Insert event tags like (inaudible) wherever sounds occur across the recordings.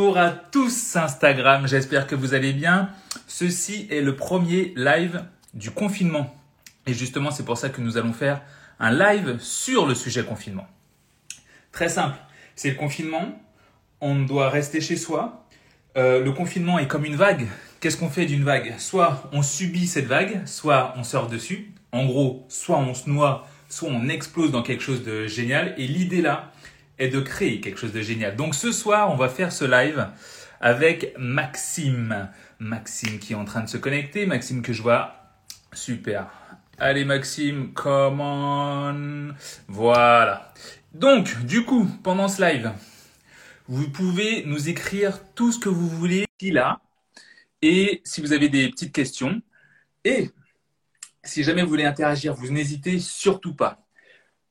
Bonjour à tous Instagram, j'espère que vous allez bien. Ceci est le premier live du confinement. Et justement, c'est pour ça que nous allons faire un live sur le sujet confinement. Très simple, c'est le confinement, on doit rester chez soi. Euh, le confinement est comme une vague. Qu'est-ce qu'on fait d'une vague? Soit on subit cette vague, soit on sort dessus. En gros, soit on se noie, soit on explose dans quelque chose de génial. Et l'idée là, est de créer quelque chose de génial. Donc ce soir, on va faire ce live avec Maxime. Maxime qui est en train de se connecter. Maxime que je vois. Super. Allez Maxime, come on. Voilà. Donc, du coup, pendant ce live, vous pouvez nous écrire tout ce que vous voulez là. Et si vous avez des petites questions. Et si jamais vous voulez interagir, vous n'hésitez surtout pas.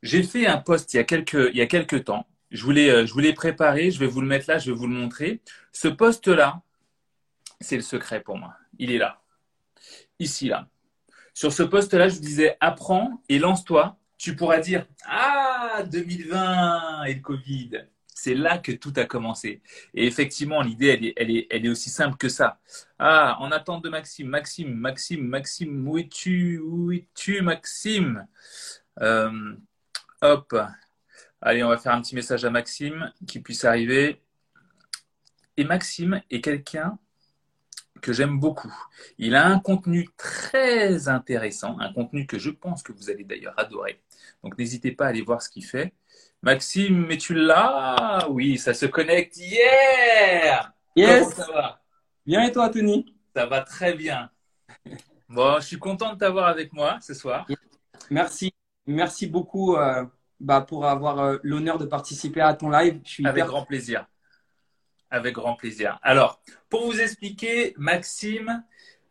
J'ai fait un post il y a quelques, il y a quelques temps je voulais, euh, je voulais préparer, je vais vous le mettre là, je vais vous le montrer. Ce poste-là, c'est le secret pour moi. Il est là. Ici, là. Sur ce poste-là, je vous disais, apprends et lance-toi. Tu pourras dire, ah, 2020 et le Covid. C'est là que tout a commencé. Et effectivement, l'idée, elle est, elle, est, elle est aussi simple que ça. Ah, en attente de Maxime, Maxime, Maxime, Maxime, où es-tu Où es-tu, Maxime? Euh, Hop, Allez, on va faire un petit message à Maxime qui puisse arriver. Et Maxime est quelqu'un que j'aime beaucoup. Il a un contenu très intéressant, un contenu que je pense que vous allez d'ailleurs adorer. Donc n'hésitez pas à aller voir ce qu'il fait. Maxime, mais tu l'as Oui, ça se connecte hier Yes Comment ça va? Bien et toi, Tony? Ça va très bien. Bon, je suis content de t'avoir avec moi ce soir. Merci. Merci beaucoup. Euh, bah, pour avoir euh, l'honneur de participer à ton live. Je suis Avec grand plaisir. Avec grand plaisir. Alors, pour vous expliquer, Maxime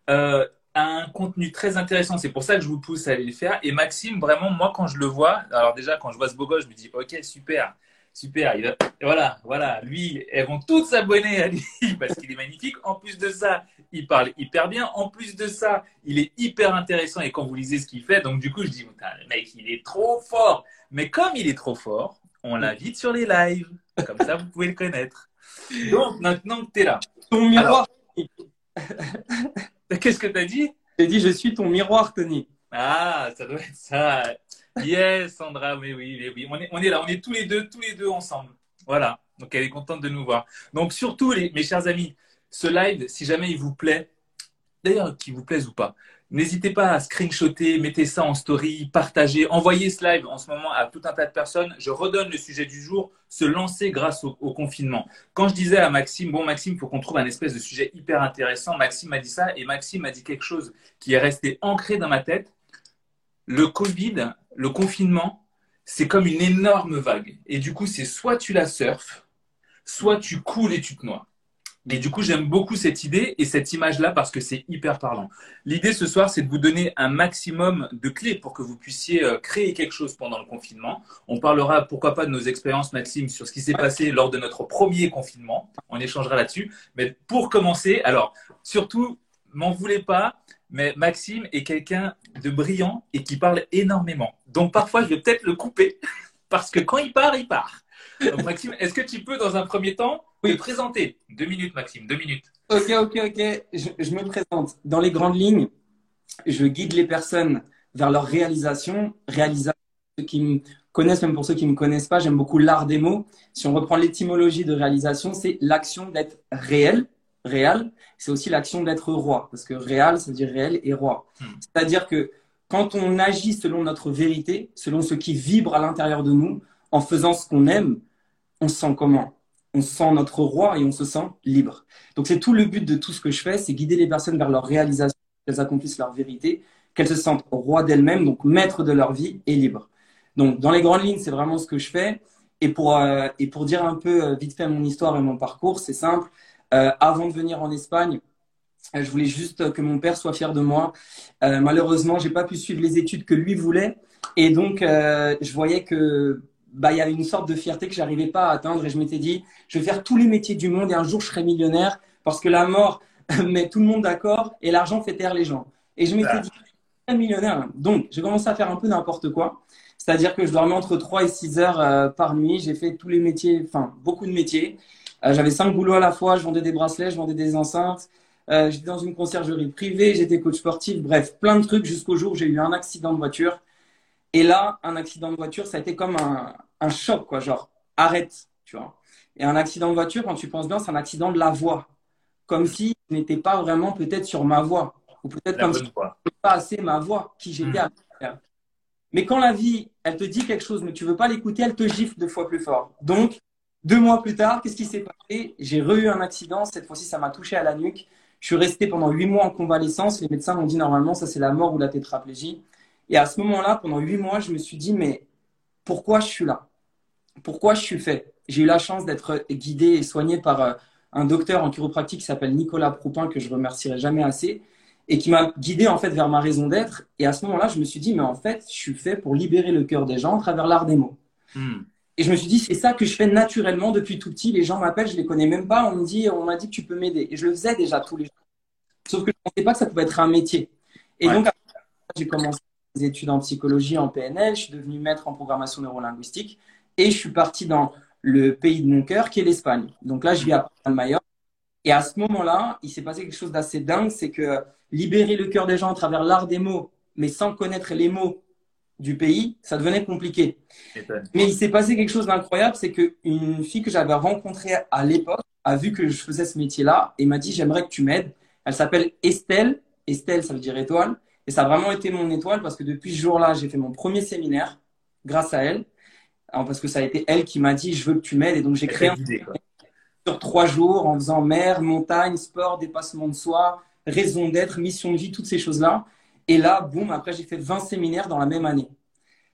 euh, a un contenu très intéressant. C'est pour ça que je vous pousse à aller le faire. Et Maxime, vraiment, moi, quand je le vois, alors déjà, quand je vois ce beau gosse, je me dis, OK, super. Super, il voilà, voilà, lui, elles vont toutes s'abonner à lui (laughs) parce qu'il est magnifique. En plus de ça, il parle hyper bien. En plus de ça, il est hyper intéressant et quand vous lisez ce qu'il fait, donc du coup, je dis, le mec, il est trop fort. Mais comme il est trop fort, on l'invite sur les lives. Comme ça, vous pouvez le connaître. Donc, maintenant que tu es là. Ton miroir. Qu'est-ce que tu as dit? J'ai dit, je suis ton miroir, Tony. Ah, ça doit être ça. Yes, Sandra, oui, oui, oui. On est, là, on est tous les deux, tous les deux ensemble. Voilà. Donc, elle est contente de nous voir. Donc, surtout, les, mes chers amis, ce live, si jamais il vous plaît, d'ailleurs, qu'il vous plaise ou pas, n'hésitez pas à screenshotter, mettez ça en story, partagez, envoyez ce live en ce moment à tout un tas de personnes. Je redonne le sujet du jour, se lancer grâce au, au confinement. Quand je disais à Maxime, bon, Maxime, il faut qu'on trouve un espèce de sujet hyper intéressant, Maxime m'a dit ça et Maxime m'a dit quelque chose qui est resté ancré dans ma tête. Le Covid, le confinement, c'est comme une énorme vague. Et du coup, c'est soit tu la surfes, soit tu coules et tu te noies. Et du coup, j'aime beaucoup cette idée et cette image-là parce que c'est hyper parlant. L'idée ce soir, c'est de vous donner un maximum de clés pour que vous puissiez euh, créer quelque chose pendant le confinement. On parlera, pourquoi pas, de nos expériences, Maxime, sur ce qui s'est passé lors de notre premier confinement. On échangera là-dessus. Mais pour commencer, alors, surtout, m'en voulez pas, mais Maxime est quelqu'un de brillant et qui parle énormément. Donc parfois, je vais peut-être le couper (laughs) parce que quand il part, il part. Donc, Maxime, est-ce que tu peux, dans un premier temps, te présenter? Deux minutes, Maxime, deux minutes. Ok, ok, ok. Je, me présente. Dans les grandes lignes, je guide les personnes vers leur réalisation. Réalisation, ceux qui me connaissent, même pour ceux qui ne me connaissent pas, j'aime beaucoup l'art des mots. Si on reprend l'étymologie de réalisation, c'est l'action d'être réel, réel. C'est aussi l'action d'être roi, parce que réel, ça veut dire réel et roi. Hmm. C'est-à-dire que quand on agit selon notre vérité, selon ce qui vibre à l'intérieur de nous, en faisant ce qu'on aime, on se sent comment? On sent notre roi et on se sent libre. Donc c'est tout le but de tout ce que je fais, c'est guider les personnes vers leur réalisation, qu'elles accomplissent leur vérité, qu'elles se sentent roi d'elles-mêmes, donc maîtres de leur vie et libres. Donc dans les grandes lignes, c'est vraiment ce que je fais. Et pour, euh, et pour dire un peu euh, vite fait mon histoire et mon parcours, c'est simple. Euh, avant de venir en Espagne, je voulais juste que mon père soit fier de moi. malheureusement, j'ai pas pu suivre les études que lui voulait, et donc je voyais que bah, il y avait une sorte de fierté que j'arrivais pas à atteindre et je m'étais dit, je vais faire tous les métiers du monde et un jour je serai millionnaire parce que la mort (laughs) met tout le monde d'accord et l'argent fait taire les gens. Et je m'étais dit, je serai millionnaire. Donc, j'ai commencé à faire un peu n'importe quoi. C'est-à-dire que je dormais entre 3 et 6 heures euh, par nuit. J'ai fait tous les métiers, enfin, beaucoup de métiers. Euh, j'avais cinq boulots à la fois. Je vendais des bracelets, je vendais des enceintes. Euh, j'étais dans une conciergerie privée, j'étais coach sportif. Bref, plein de trucs jusqu'au jour où j'ai eu un accident de voiture. Et là, un accident de voiture, ça a été comme un, un choc, quoi. Genre, arrête, tu vois. Et un accident de voiture, quand tu penses bien, c'est un accident de la voie. Comme si je n'étais pas vraiment peut-être sur ma voie. Ou peut-être comme si je n'étais pas assez ma voie, qui j'étais hmm. à Mais quand la vie, elle te dit quelque chose, mais tu veux pas l'écouter, elle te gifle deux fois plus fort. Donc, deux mois plus tard, qu'est-ce qui s'est passé? J'ai re-eu un accident. Cette fois-ci, ça m'a touché à la nuque. Je suis resté pendant huit mois en convalescence. Les médecins m'ont dit normalement, ça c'est la mort ou la tétraplégie. Et à ce moment-là, pendant huit mois, je me suis dit, mais pourquoi je suis là? Pourquoi je suis fait? J'ai eu la chance d'être guidé et soigné par euh, un docteur en chiropractique qui s'appelle Nicolas Proupin, que je remercierai jamais assez, et qui m'a guidé en fait vers ma raison d'être. Et à ce moment-là, je me suis dit, mais en fait, je suis fait pour libérer le cœur des gens à travers l'art des mots. Hmm. Et je me suis dit, c'est ça que je fais naturellement depuis tout petit. Les gens m'appellent, je les connais même pas. On me dit, on m'a dit que tu peux m'aider. Et je le faisais déjà tous les jours. Sauf que je ne pensais pas que ça pouvait être un métier. Et donc, j'ai commencé des études en psychologie, en PNL. Je suis devenu maître en programmation neurolinguistique. Et je suis parti dans le pays de mon cœur, qui est l'Espagne. Donc là, je vis à Palma Et à ce moment-là, il s'est passé quelque chose d'assez dingue. C'est que libérer le cœur des gens à travers l'art des mots, mais sans connaître les mots du pays, ça devenait compliqué. Mais il s'est passé quelque chose d'incroyable, c'est qu'une fille que j'avais rencontrée à l'époque a vu que je faisais ce métier-là et m'a dit j'aimerais que tu m'aides. Elle s'appelle Estelle. Estelle, ça veut dire étoile. Et ça a vraiment été mon étoile parce que depuis ce jour-là, j'ai fait mon premier séminaire grâce à elle. parce que ça a été elle qui m'a dit, je veux que tu m'aides. Et donc, j'ai créé un sur trois jours en faisant mer, montagne, sport, dépassement de soi, raison d'être, mission de vie, toutes ces choses-là. Et là, boum, après, j'ai fait 20 séminaires dans la même année.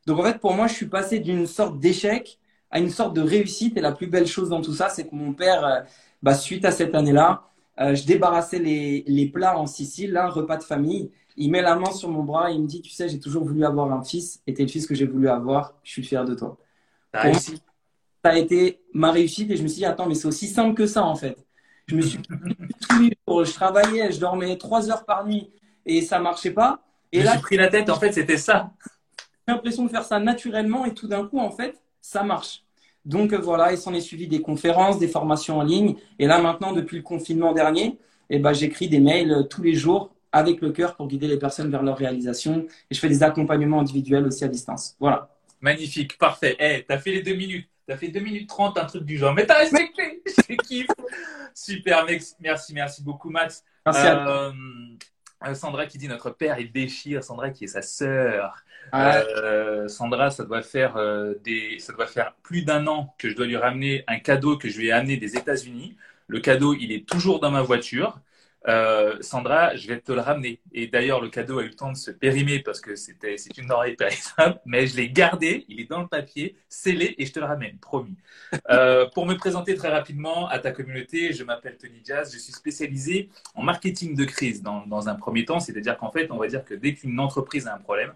Donc, en fait, pour moi, je suis passé d'une sorte d'échec à une sorte de réussite. Et la plus belle chose dans tout ça, c'est que mon père, euh, bah, suite à cette année-là, euh, je débarrassais les, les, plats en Sicile, là, repas de famille. Il met la main sur mon bras et il me dit, tu sais, j'ai toujours voulu avoir un fils et t'es le fils que j'ai voulu avoir. Je suis fier de toi. ça a été ma réussite et je me suis dit, attends, mais c'est aussi simple que ça, en fait. Je me suis (laughs) je travaillais, je dormais trois heures par nuit et ça marchait pas. Et là, j'ai pris la tête, en fait, c'était ça. J'ai l'impression de faire ça naturellement et tout d'un coup, en fait, ça marche. Donc euh, voilà, il s'en est suivi des conférences, des formations en ligne. Et là maintenant, depuis le confinement dernier, eh ben, j'écris des mails euh, tous les jours avec le cœur pour guider les personnes vers leur réalisation. Et je fais des accompagnements individuels aussi à distance. Voilà. Magnifique, parfait. Hey, eh, t'as fait les deux minutes. T'as fait deux minutes trente, un truc du genre. Mais t'as respecté. (laughs) Je kiffe. Super, merci, merci beaucoup, Max. Merci à toi. Euh, Sandra qui dit notre père est déchire. Sandra qui est sa sœur. Euh, Sandra, ça doit faire euh, des, ça doit faire plus d'un an que je dois lui ramener un cadeau que je lui ai amené des États-Unis. Le cadeau, il est toujours dans ma voiture. Euh, Sandra, je vais te le ramener. Et d'ailleurs, le cadeau a eu le temps de se périmer parce que c'était, c'est une denrée périssable, (laughs) mais je l'ai gardé, il est dans le papier, scellé et je te le ramène, promis. Euh, pour me présenter très rapidement à ta communauté, je m'appelle Tony Jazz, je suis spécialisé en marketing de crise dans, dans un premier temps, c'est-à-dire qu'en fait, on va dire que dès qu'une entreprise a un problème,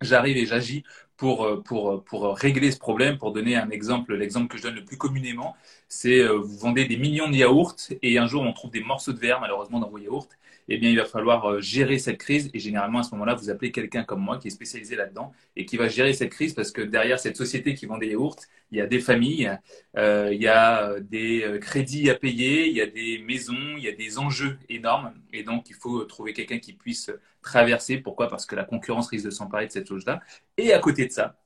j'arrive et j'agis pour, euh, pour, euh, pour régler ce problème. Pour donner un exemple, l'exemple que je donne le plus communément, c'est euh, vous vendez des millions de yaourts et un jour on trouve des morceaux de verre malheureusement dans vos yaourts eh bien, il va falloir euh, gérer cette crise. Et généralement, à ce moment-là, vous appelez quelqu'un comme moi qui est spécialisé là-dedans et qui va gérer cette crise parce que derrière cette société qui vend des yaourts, il y a des familles, euh, il y a euh, des crédits à payer, il y a des maisons, il y a des enjeux énormes. Et donc, il faut trouver quelqu'un qui puisse traverser. Pourquoi? Parce que la concurrence risque de s'emparer de cette chose-là. Et à côté de ça,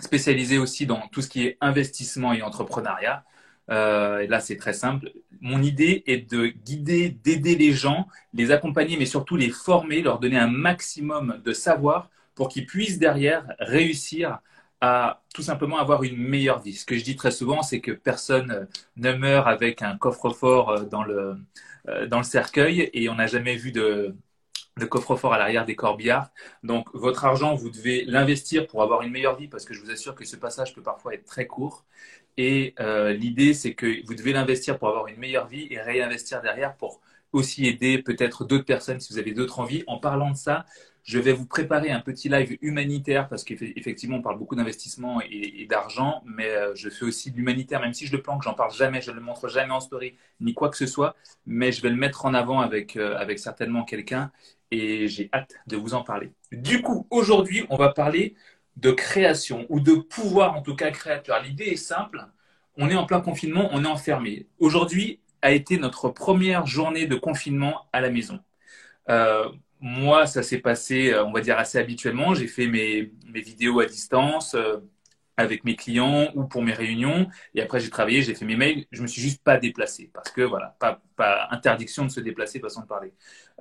spécialisé aussi dans tout ce qui est investissement et entrepreneuriat. Euh, là, c'est très simple. Mon idée est de guider, d'aider les gens, les accompagner, mais surtout les former, leur donner un maximum de savoir pour qu'ils puissent derrière réussir à tout simplement avoir une meilleure vie. Ce que je dis très souvent, c'est que personne ne meurt avec un coffre-fort euh, dans le, euh, dans le cercueil et on n'a jamais vu de, de coffre-fort à l'arrière des corbillards. Donc, votre argent, vous devez l'investir pour avoir une meilleure vie parce que je vous assure que ce passage peut parfois être très court. Et euh, l'idée, c'est que vous devez l'investir pour avoir une meilleure vie et réinvestir derrière pour aussi aider peut-être d'autres personnes si vous avez d'autres envies. En parlant de ça, je vais vous préparer un petit live humanitaire parce qu'effectivement, on parle beaucoup d'investissement et, d'argent, mais euh, je fais aussi de l'humanitaire, même si je le planque, j'en parle jamais, je ne le montre jamais en story, ni quoi que ce soit, mais je vais le mettre en avant avec, euh, avec certainement quelqu'un et j'ai hâte de vous en parler. Du coup, aujourd'hui, on va parler de création ou de pouvoir en tout cas créateur. L'idée est simple. on est en plein confinement, on est enfermé. Aujourd'hui a été notre première journée de confinement à la maison. Euh, moi, ça s'est passé, on va dire, assez habituellement. J'ai fait mes, mes vidéos à distance avec mes clients ou pour mes réunions. Et après, j'ai travaillé, j'ai fait mes mails. Je me suis juste pas déplacé parce que voilà, pas, pas interdiction de se déplacer, façon de parler.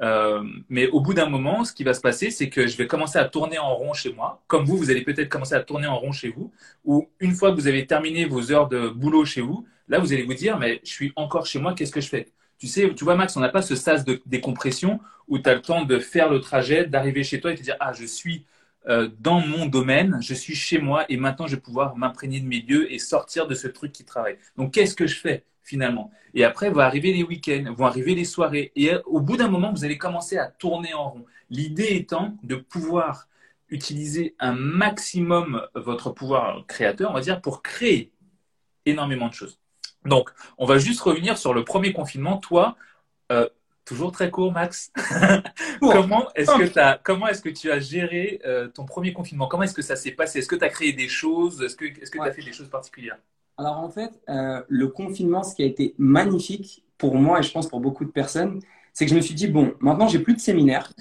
Euh, mais au bout d'un moment, ce qui va se passer, c'est que je vais commencer à tourner en rond chez moi. Comme vous, vous allez peut-être commencer à tourner en rond chez vous. Ou une fois que vous avez terminé vos heures de boulot chez vous, là, vous allez vous dire, mais je suis encore chez moi, qu'est-ce que je fais? Tu sais, tu vois, Max, on n'a pas ce sas de décompression où tu as le temps de faire le trajet, d'arriver chez toi et te dire, ah, je suis euh, dans mon domaine, je suis chez moi et maintenant je vais pouvoir m'imprégner de mes lieux et sortir de ce truc qui travaille. Donc qu'est-ce que je fais finalement? Et après vont arriver les week-ends, vont arriver les soirées et euh, au bout d'un moment vous allez commencer à tourner en rond. L'idée étant de pouvoir utiliser un maximum votre pouvoir créateur, on va dire, pour créer énormément de choses. Donc, on va juste revenir sur le premier confinement. Toi, euh, Toujours très court, Max. (laughs) comment est-ce que, as, comment est que tu as géré euh, ton premier confinement? Comment est-ce que ça s'est passé? Est-ce que tu as créé des choses? Est-ce que tu est as fait des choses particulières? Alors en fait, euh, le confinement, ce qui a été magnifique pour moi et je pense pour beaucoup de personnes, c'est que je me suis dit, bon, maintenant j'ai plus de séminaire,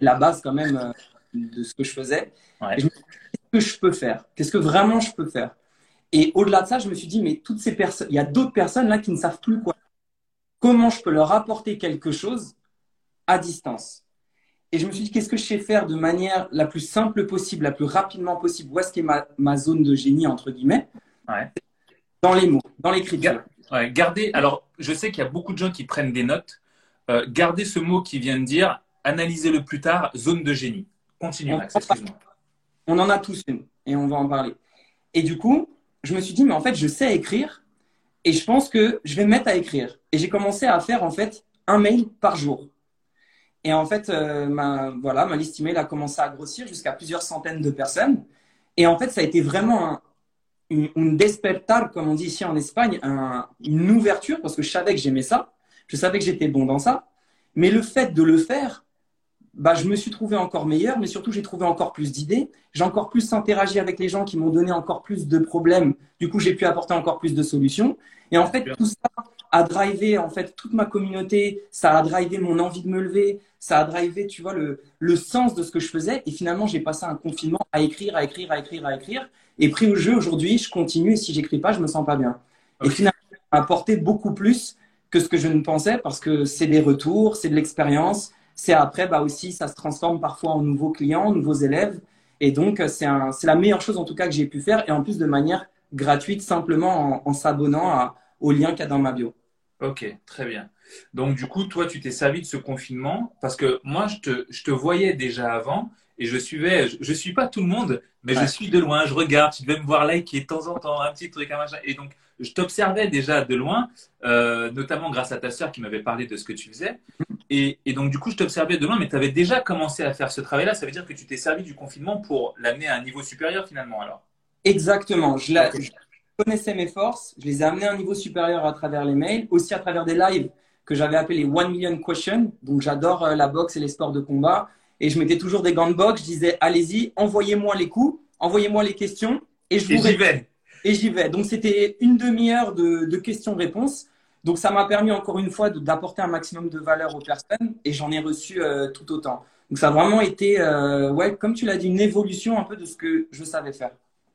la base quand même euh, de ce que je faisais. Et je me suis dit, qu'est-ce que je peux faire? Qu'est-ce que vraiment je peux faire? Et au-delà de ça, je me suis dit, mais toutes ces personnes, il y a d'autres personnes là qui ne savent plus quoi comment je peux leur apporter quelque chose à distance. Et je me suis dit, qu'est-ce que je sais faire de manière la plus simple possible, la plus rapidement possible? Où est-ce qu'est ma, ma zone de génie, entre guillemets? Dans les mots, dans l'écriture. Ouais, gardez, alors je sais qu'il y a beaucoup de gens qui prennent des notes. Euh, gardez ce mot qui vient de dire, analysez-le plus tard, zone de génie. Continue, Max, excuse-moi. On en a tous une et on va en parler. Et du coup, je me suis dit, mais en fait, je sais écrire, et je pense que je vais me mettre à écrire. Et j'ai commencé à faire en fait un mail par jour. Et en fait, euh, ma, voilà, ma liste email a commencé à grossir jusqu'à plusieurs centaines de personnes. Et en fait, ça a été vraiment un, une, despertar, comme on dit ici en Espagne, une ouverture, parce que je savais que j'aimais ça, je savais que j'étais bon dans ça. Mais le fait de le faire, bah, je me suis trouvé encore meilleur, mais surtout j'ai trouvé encore plus d'idées. J'ai encore plus interagi avec les gens qui m'ont donné encore plus de problèmes. Du coup, j'ai pu apporter encore plus de solutions. Et en fait, tout ça a drivé en fait toute ma communauté. Ça a drivé mon envie de me lever. Ça a drivé, tu vois, le, le sens de ce que je faisais. Et finalement, j'ai passé un confinement à écrire, à écrire, à écrire, à écrire. Et pris au jeu aujourd'hui, je continue. Et si j'écris pas, je me sens pas bien. Et finalement, apporté beaucoup plus que ce que je ne pensais parce que c'est des retours, c'est de l'expérience c'est après, bah aussi, ça se transforme parfois en nouveaux clients, nouveaux élèves. Et donc, c'est la meilleure chose en tout cas que j'ai pu faire. Et en plus, de manière gratuite, simplement en, s'abonnant au lien qu'il y a dans ma bio. Ok, très bien. Donc, du coup, toi, tu t'es servi de ce confinement parce que moi, je te, je te voyais déjà avant et je suivais, je, ne suis pas tout le monde, mais je suis de loin, je regarde, tu devais me voir liker de temps en temps, un petit truc, un machin. Et donc, je t'observais déjà de loin, euh, notamment grâce à ta sœur qui m'avait parlé de ce que tu faisais. Et, donc, du coup, je t'observais de loin, mais tu avais déjà commencé à faire ce travail-là. Ça veut dire que tu t'es servi du confinement pour l'amener à un niveau supérieur finalement, alors? Exactement. Je, je, connaissais mes forces, je les ai amenées à un niveau supérieur à travers les mails, aussi à travers des lives que j'avais appelés One Million Questions. Donc, j'adore euh, la boxe et les sports de combat. Et je mettais toujours des gants de boxe. Je disais, allez-y, envoyez-moi les coups, envoyez-moi les questions. Et je vous vais. Et j'y vais. Donc, c'était une demi-heure de, questions-réponses. Donc, ça m'a permis encore une fois d'apporter un maximum de valeur aux personnes. Et j'en ai reçu euh, tout autant. Donc, ça a vraiment été, euh, ouais, comme tu l'as dit, une évolution un peu de ce que je savais faire.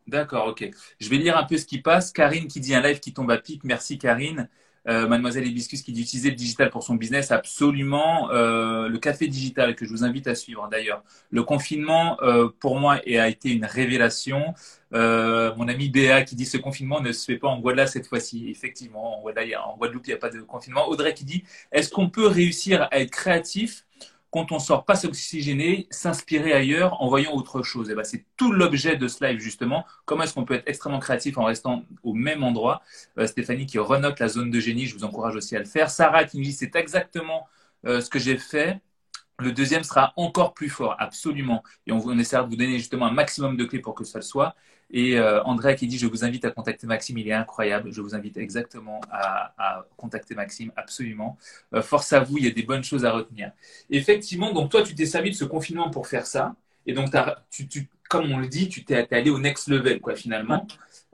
D'accord, ok. Je vais lire un peu ce qui passe. Karine qui dit un live qui tombe à pic. Merci, Karine. Euh, Mademoiselle Hibiscus qui dit utiliser le digital pour son business, absolument. Euh, le café digital que je vous invite à suivre d'ailleurs. Le confinement, euh, pour moi, a été une révélation. mon ami Béa qui dit ce confinement ne se fait pas en Guadeloupe cette fois-ci. Effectivement, en Guadeloupe, il n'y a pas de confinement. Audrey qui dit est-ce qu'on peut réussir à être créatif quand on sort pas s'oxygéner, s'inspirer ailleurs en voyant autre chose. Et ben, c'est tout l'objet de ce live justement. Comment est-ce qu'on peut être extrêmement créatif en restant au même endroit? Euh, Stéphanie qui renote la zone de génie, je vous encourage aussi à le faire. Sarah qui nous dit c'est exactement euh, ce que j'ai fait. Le deuxième sera encore plus fort, absolument. Et on, on essaiera de vous donner justement un maximum de clés pour que ça le soit. Et euh, André qui dit, je vous invite à contacter Maxime, il est incroyable. Je vous invite exactement à, contacter Maxime, absolument. Euh, force à vous, il y a des bonnes choses à retenir. Effectivement, donc toi, tu t'es servi de ce confinement pour faire ça. Et donc, tu, comme on le dit, tu t'es allé au next level, quoi, finalement.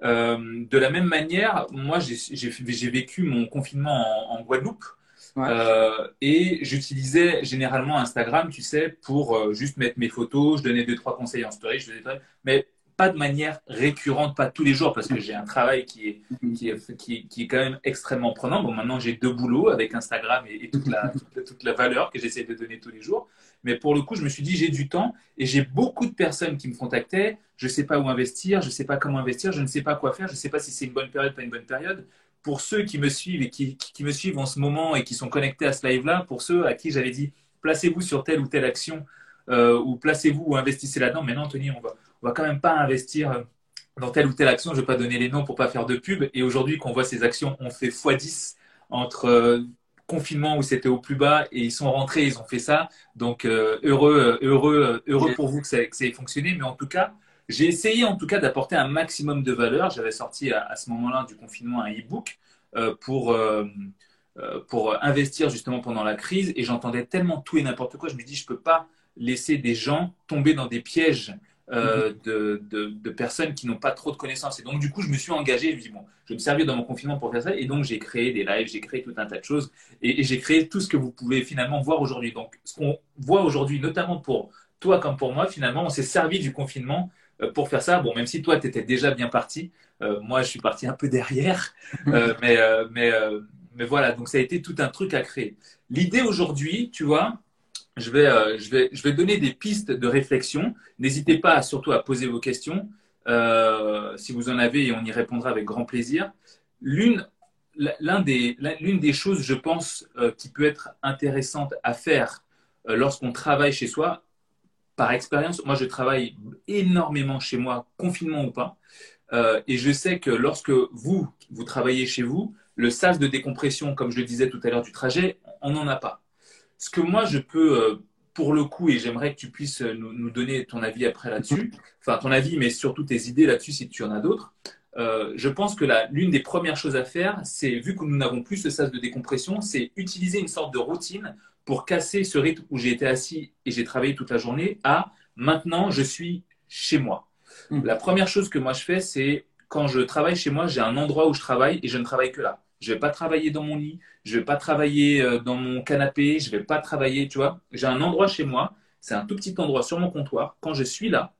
Euh, de la même manière, moi, j'ai vécu mon confinement en, Guadeloupe. Euh, et j'utilisais généralement Instagram, tu sais, pour euh, juste mettre mes photos. Je donnais deux, trois conseils en story. Je faisais... Mais pas de manière récurrente, pas tous les jours, parce que j'ai un travail qui est, qui est, qui, est, quand même extrêmement prenant. Bon, maintenant, j'ai deux boulots avec Instagram et, toute, la, (laughs) toute, la, valeur que j'essaie de donner tous les jours. Mais pour le coup, je me suis dit, j'ai du temps et j'ai beaucoup de personnes qui me contactaient. Je ne sais pas où investir, je ne sais pas comment investir, je ne sais pas quoi faire, je ne sais pas si c'est une bonne période, pas une bonne période. Pour ceux qui me suivent et qui, qui me suivent en ce moment et qui sont connectés à ce live-là, pour ceux à qui j'avais dit, placez-vous sur telle ou telle action euh, ou placez-vous ou investissez là-dedans. Maintenant, Anthony, on va, on va quand même pas investir euh, dans telle ou telle action. Je ne vais pas donner les noms pour pas faire de pub. Et aujourd'hui, qu'on voit ces actions, on fait x10 entre euh, confinement où c'était au plus bas et ils sont rentrés, ils ont fait ça. Donc heureux, heureux, heureux pour vous que ça, ait fonctionné. Mais en tout cas, j'ai essayé en tout cas d'apporter un maximum de valeur. J'avais sorti à, ce moment-là du confinement un e-book pour pour investir justement pendant la crise et j'entendais tellement tout et n'importe quoi. Je me dis, je peux pas laisser des gens tomber dans des pièges euh, mhm. de, de, personnes qui n'ont pas trop de connaissances. Et donc, du coup, je me suis engagé. Je me dis, bon, je vais me servir dans mon confinement pour faire ça. Et donc, j'ai créé des lives, j'ai créé tout un tas de choses. Et, j'ai créé tout ce que vous pouvez finalement voir aujourd'hui. Donc, ce qu'on voit aujourd'hui, notamment pour toi comme pour moi, finalement, on s'est servi du confinement euh, pour faire ça. Bon, même si toi, tu étais déjà bien parti. Euh, moi, je suis parti un peu derrière. (laughs) mais, mais, mais voilà, donc ça a été tout un truc à créer. L'idée aujourd'hui, tu vois, je vais, euh, je, vais, je vais donner des pistes de réflexion. N'hésitez pas surtout à poser vos questions. Euh, si vous en avez, et on y répondra avec grand plaisir. L'une l'un des, l'une des choses, je pense, euh, qui peut être intéressante à faire lorsqu'on travaille chez soi, par expérience, moi je travaille énormément chez moi, confinement ou pas, et je sais que lorsque vous, vous travaillez chez vous, le sas de décompression, comme je le disais tout à l'heure du trajet, on n'en a pas. Ce que moi, je peux, euh, pour le coup, et j'aimerais que tu puisses euh, nous, donner ton avis après là-dessus, enfin ton avis, mais surtout tes idées là-dessus si tu en as d'autres. Euh, je pense que l'une des premières choses à faire, c'est, vu que nous n'avons plus ce sas de décompression, c'est utiliser une sorte de routine pour casser ce rythme où j'ai été assis et j'ai travaillé toute la journée à maintenant je suis chez moi. Mmh. La première chose que moi je fais, c'est quand je travaille chez moi, j'ai un endroit où je travaille et je ne travaille que là. Je vais pas travailler dans mon lit, je vais pas travailler euh, dans mon canapé, je vais pas travailler, tu vois. J'ai un endroit chez moi, c'est un tout petit endroit sur mon comptoir. Quand je suis là,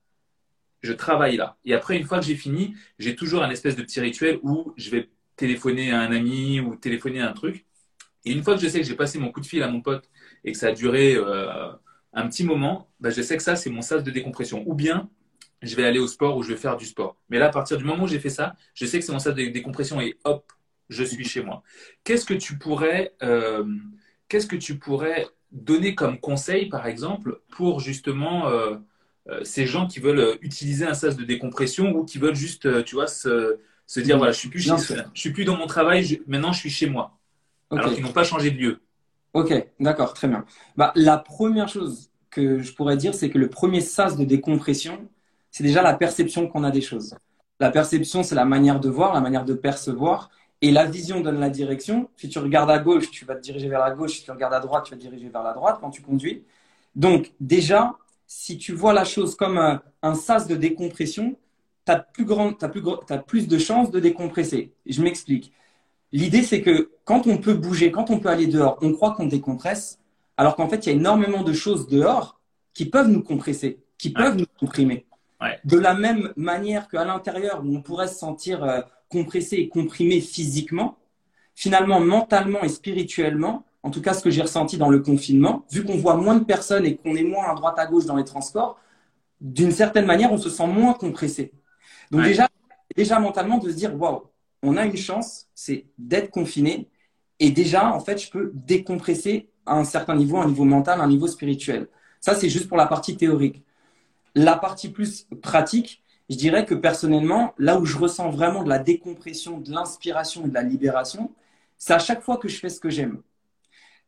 je travaille là. Et après, une fois que j'ai fini, j'ai toujours un espèce de petit rituel où je vais téléphoner à un ami ou téléphoner à un truc. Et une fois que je sais que j'ai passé mon coup de fil à mon pote et que ça a duré euh, un petit moment, bah, je sais que ça, c'est mon sas de décompression. Ou bien, je vais aller au sport ou je vais faire du sport. Mais là, à partir du moment où j'ai fait ça, je sais que c'est mon sas de décompression et hop, je suis chez moi. Qu'est-ce que tu pourrais, euh, qu'est-ce que tu pourrais donner comme conseil, par exemple, pour justement euh, euh, ces gens qui veulent utiliser un sas de décompression ou qui veulent juste, tu vois, se, se dire, voilà, je suis plus je suis plus dans mon travail, maintenant je suis chez moi. Alors qu'ils n'ont pas changé de lieu. Ok, d'accord, très bien. Bah, la première chose que je pourrais dire, c'est que le premier sas de décompression, c'est déjà la perception qu'on a des choses. La perception, c'est la manière de voir, la manière de percevoir. Et la vision donne la direction. Si tu regardes à gauche, tu vas te diriger vers la gauche. Si tu regardes à droite, tu vas te diriger vers la droite quand tu conduis. Donc, déjà, si tu vois la chose comme un, sas de décompression, tu as, plus as plus de chances de décompresser. Je m'explique. L'idée, c'est que quand on peut bouger, quand on peut aller dehors, on croit qu'on décompresse, alors qu'en fait, il y a énormément de choses dehors qui peuvent nous compresser, qui peuvent nous comprimer. De la même manière qu'à l'intérieur, où on pourrait se sentir euh, compressé et comprimé physiquement, finalement, mentalement et spirituellement, en tout cas ce que j'ai ressenti dans le confinement, vu qu'on voit moins de personnes et qu'on est moins à droite à gauche dans les transports, d'une certaine manière, on se sent moins compressé. Donc déjà, déjà mentalement de se dire, waouh, on a une chance, c'est d'être confiné. Et déjà, en fait, je peux décompresser à un certain niveau, un niveau mental, un niveau spirituel. Ça, c'est juste pour la partie théorique. La partie plus pratique, je dirais que personnellement, là où je ressens vraiment de la décompression, de l'inspiration et de la libération, c'est à chaque fois que je fais ce que j'aime.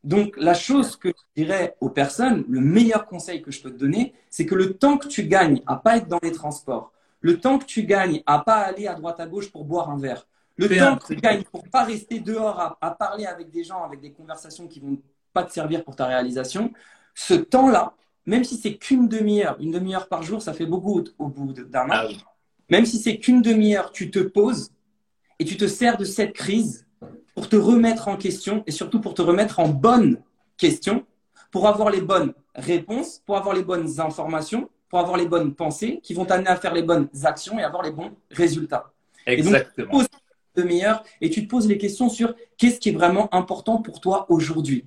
Donc, la chose que je dirais aux personnes, le meilleur conseil que je peux te donner, c'est que le temps que tu gagnes à pas être dans les transports, le temps que tu gagnes à pas aller à droite à gauche pour boire un verre, le temps que tu gagnes pour pas rester dehors à, à, parler avec des gens, avec des conversations qui vont pas te servir pour ta réalisation, ce temps-là, même si c'est qu'une demi-heure, une demi-heure par jour, ça fait beaucoup au bout d'un an. Ah oui. Même si c'est qu'une demi-heure, tu te poses et tu te sers de cette crise pour te remettre en question et surtout pour te remettre en bonne question, pour avoir les bonnes réponses, pour avoir les bonnes informations, pour avoir les bonnes pensées qui vont t'amener à faire les bonnes actions et avoir les bons résultats. Exactement. Et donc, tu demi-heure et tu te poses les questions sur qu'est-ce qui est vraiment important pour toi aujourd'hui.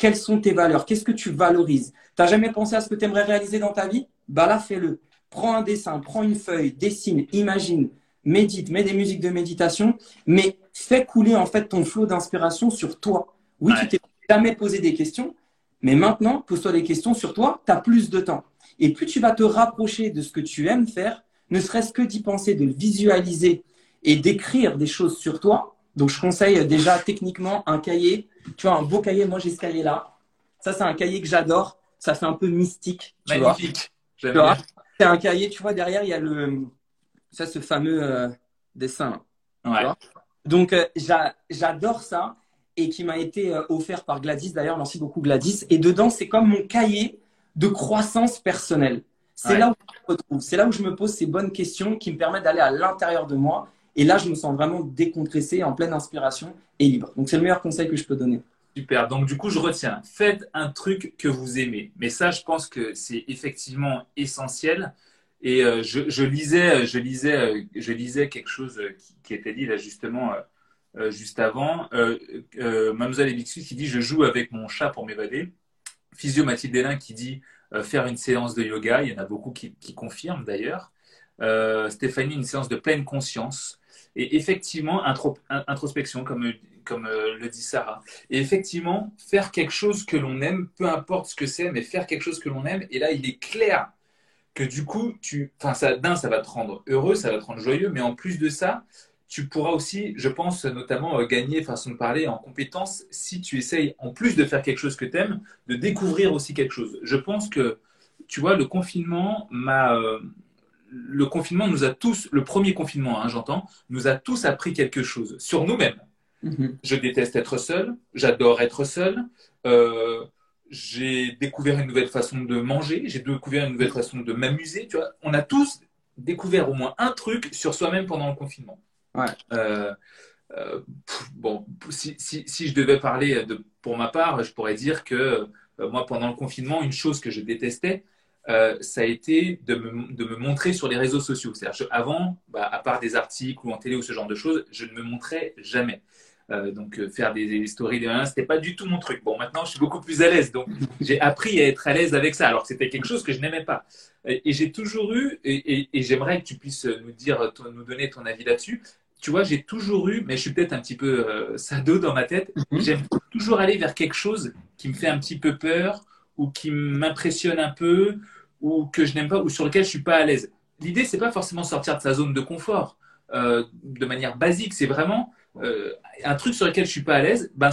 Quelles sont tes valeurs? Qu'est-ce que tu valorises? Tu n'as jamais pensé à ce que tu aimerais réaliser dans ta vie? Bah là, fais-le. Prends un dessin, prends une feuille, dessine, imagine, médite, mets des musiques de méditation, mais fais couler en fait ton flot d'inspiration sur toi. Oui, tu t'es jamais posé des questions, mais maintenant, pose-toi des questions sur toi, tu as plus de temps. Et plus tu vas te rapprocher de ce que tu aimes faire, ne serait-ce que d'y penser, de le visualiser et d'écrire des choses sur toi. Donc, je conseille déjà techniquement un cahier tu vois, un beau cahier. Moi, j'ai ce cahier-là. Ça, c'est un cahier que j'adore. Ça fait un peu mystique. Magnifique. C'est un cahier, tu vois, derrière, il y a le, ça, ce fameux euh, dessin. Ouais. Donc, euh, j'adore ça et qui m'a été euh, offert par Gladys. D'ailleurs, merci beaucoup Gladys. Et dedans, c'est comme mon cahier de croissance personnelle. C'est là où je me retrouve. C'est là où je me pose ces bonnes questions qui me permettent d'aller à l'intérieur de moi et là, je me sens vraiment décompressé, en pleine inspiration et libre. Donc, c'est le meilleur conseil que je peux donner. Super. Donc, du coup, je retiens. Faites un truc que vous aimez. Mais ça, je pense que c'est effectivement essentiel. Et euh, je, lisais, je lisais, euh, je lisais quelque chose euh, qui, était dit là justement juste avant. Euh, Mademoiselle Ebixus qui dit je joue avec mon chat pour m'évader. Physio Mathilde Hélin qui dit faire une séance de yoga. Il y en a beaucoup qui confirment d'ailleurs. Stéphanie une séance de pleine conscience. Et effectivement, introspection, comme, comme euh, le dit Sarah. Et effectivement, faire quelque chose que l'on aime, peu importe ce que c'est, mais faire quelque chose que l'on aime. Et là, il est clair que du coup, tu, enfin, ça, d'un, ça va te rendre heureux, ça va te rendre joyeux, mais en plus de ça, tu pourras aussi, je pense, notamment euh, gagner, façon de parler, en compétences si tu essayes, en plus de faire quelque chose que tu aimes, de découvrir aussi quelque chose. Je pense que, tu vois, le confinement m'a, euh, le confinement nous a tous, le premier confinement, hein, j'entends, nous a tous appris quelque chose sur nous-mêmes. Mhm. Je déteste être seul, j'adore être seul. Euh, j'ai découvert une nouvelle façon de manger, j'ai découvert une nouvelle façon de m'amuser. Tu vois, on a tous découvert au moins un truc sur soi-même pendant le confinement. Euh, euh, bon, si, je devais parler de, pour ma part, je pourrais dire que moi, pendant le confinement, une chose que je détestais, euh, ça a été de me, de me, montrer sur les réseaux sociaux. C'est-à-dire avant, bah, à part des articles ou en télé ou ce genre de choses, je ne me montrais jamais. Euh, donc euh, faire des, stories de 1, c'était pas du tout mon truc. Bon, maintenant je suis beaucoup plus à l'aise, donc (laughs) j'ai appris à être à l'aise avec ça. Alors c'était quelque chose que je n'aimais pas. Et, j'ai toujours eu, et, et, j'aimerais que tu puisses nous dire, nous donner ton avis là-dessus. Tu vois, j'ai toujours eu, mais je suis peut-être un petit peu sado dans ma tête. Mhm. J'aime toujours aller vers quelque chose qui me fait un petit peu peur ou qui m'impressionne un peu ou que je n'aime pas ou sur lequel je suis pas à l'aise. L'idée, c'est pas forcément sortir de sa zone de confort euh, de manière basique. C'est vraiment euh, un truc sur lequel je suis pas à l'aise. Ben,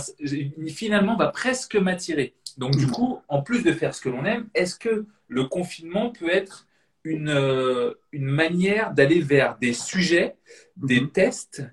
finalement, va presque m'attirer. Donc, du coup, en plus de faire ce que l'on aime, est-ce que le confinement peut être une, euh, une manière d'aller vers des sujets, des mhm. tests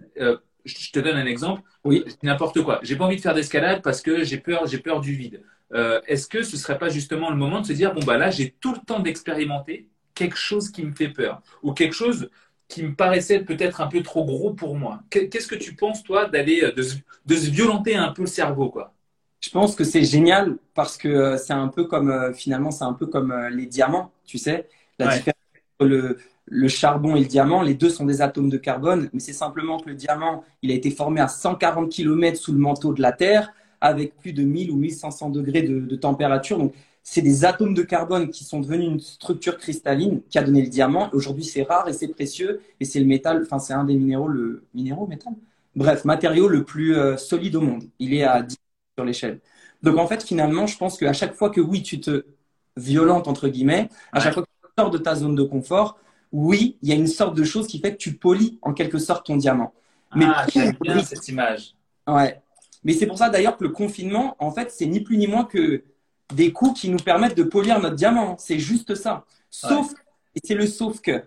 Je te donne un exemple. Oui. N'importe quoi. J'ai pas envie de faire d'escalade parce que j'ai peur, j'ai peur du vide. Euh, est-ce que ce ne serait pas justement le moment de se dire, bon, bah là, j'ai tout le temps d'expérimenter quelque chose qui me fait peur ou quelque chose qui me paraissait peut-être un peu trop gros pour moi? Qu'est-ce que tu penses, toi, d'aller, euh, de, se violenter un peu le cerveau, quoi? Je pense que c'est génial parce que euh, c'est un peu comme, finalement, c'est un peu comme les diamants, tu sais? La différence entre le, le charbon et le diamant, les deux sont des atomes de carbone, mais c'est simplement que le diamant, il a été formé à 140 km sous le manteau de la Terre avec plus de 1000 ou 1500 degrés de, température. Donc, c'est des atomes de carbone qui sont devenus une structure cristalline qui a donné le diamant. Aujourd'hui, c'est rare et c'est précieux et c'est le métal, enfin, c'est un des minéraux, le minéraux, métal? Bref, matériau le plus euh, solide au monde. Il est à 10 sur l'échelle. Donc, en fait, finalement, je pense qu'à chaque fois que oui, tu te violentes, entre guillemets, à chaque fois que tu sors de ta zone de confort, oui, il y a une sorte de chose qui fait que tu polis en quelque sorte ton diamant. Mais ah, j'aime bien cette image. Ouais. Mais c'est pour ça d'ailleurs que le confinement, en fait, c'est ni plus ni moins que des coups qui nous permettent de polir notre diamant. C'est juste ça. Sauf, et c'est le sauf que,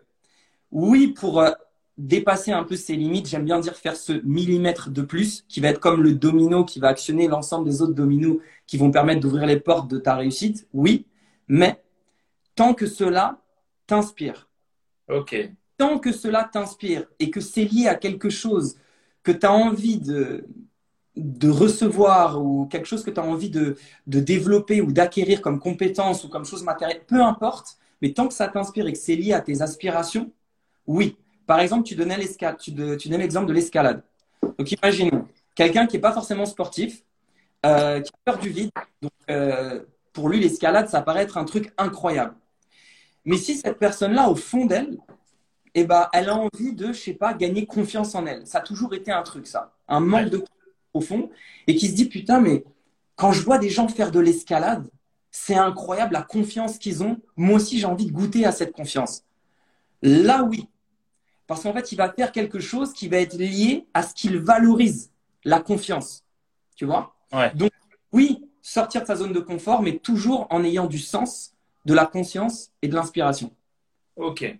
oui, pour euh, dépasser un peu ses limites, j'aime bien dire faire ce millimètre de plus, qui va être comme le domino qui va actionner l'ensemble des autres dominos qui vont permettre d'ouvrir les portes de ta réussite. Oui, mais tant que cela t'inspire. Ok. Tant que cela t'inspire et que c'est lié à quelque chose que tu as envie de, de recevoir ou quelque chose que tu as envie de, de développer ou d'acquérir comme compétence ou comme chose matérielle, peu importe, mais tant que ça t'inspire et que c'est lié à tes aspirations, oui. Par exemple, tu donnais l'escalade, tu, tu donnais l'exemple de l'escalade. Donc imagine quelqu'un qui n'est pas forcément sportif, euh, qui a peur du vide. Donc euh, pour lui, l'escalade, ça paraît être un truc incroyable. Mais si cette personne-là, au fond d'elle, eh ben, elle a envie de, je sais pas, gagner confiance en elle. Ça a toujours été un truc, ça. Un manque de confiance au fond. Et qui se dit, putain, mais quand je vois des gens faire de l'escalade, c'est incroyable la confiance qu'ils ont. Moi aussi, j'ai envie de goûter à cette confiance. Là, oui. Parce qu'en fait, il va faire quelque chose qui va être lié à ce qu'il valorise, la confiance. Tu vois? Donc, oui, sortir de sa zone de confort, mais toujours en ayant du sens, de la conscience et de l'inspiration. Ok.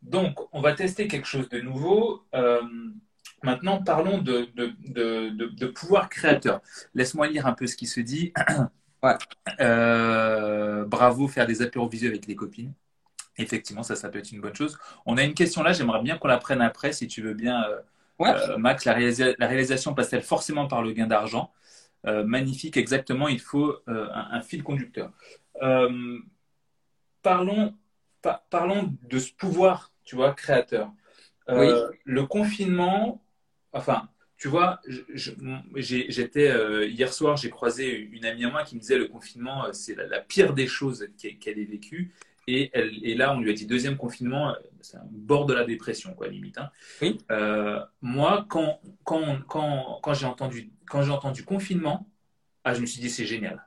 Donc, on va tester quelque chose de nouveau. Euh, maintenant, parlons de, de, pouvoir créateur. Laisse-moi lire un peu ce qui se dit. (clears throat) Ouais. Euh, bravo, faire des apéros visuels avec les copines. Effectivement, ça, ça peut être une bonne chose. On a une question là, j'aimerais bien qu'on la prenne après, si tu veux bien, euh, Max. La, réalisation passe-t-elle forcément par le gain d'argent? Magnifique, exactement, il faut un, fil conducteur. parlons, parlons de ce pouvoir tu vois, créateur. Euh, le confinement, enfin, tu vois, j'étais euh, hier soir, j'ai croisé une amie à moi qui me disait le confinement, euh, c'est la, pire des choses qu'elle ait vécues. Et, elle, et là, on lui a dit deuxième confinement, c'est un bord de la dépression, quoi, limite. Hein. Oui. moi, quand, quand, quand, quand j'ai entendu, quand j'ai entendu confinement, ah, je me suis dit c'est génial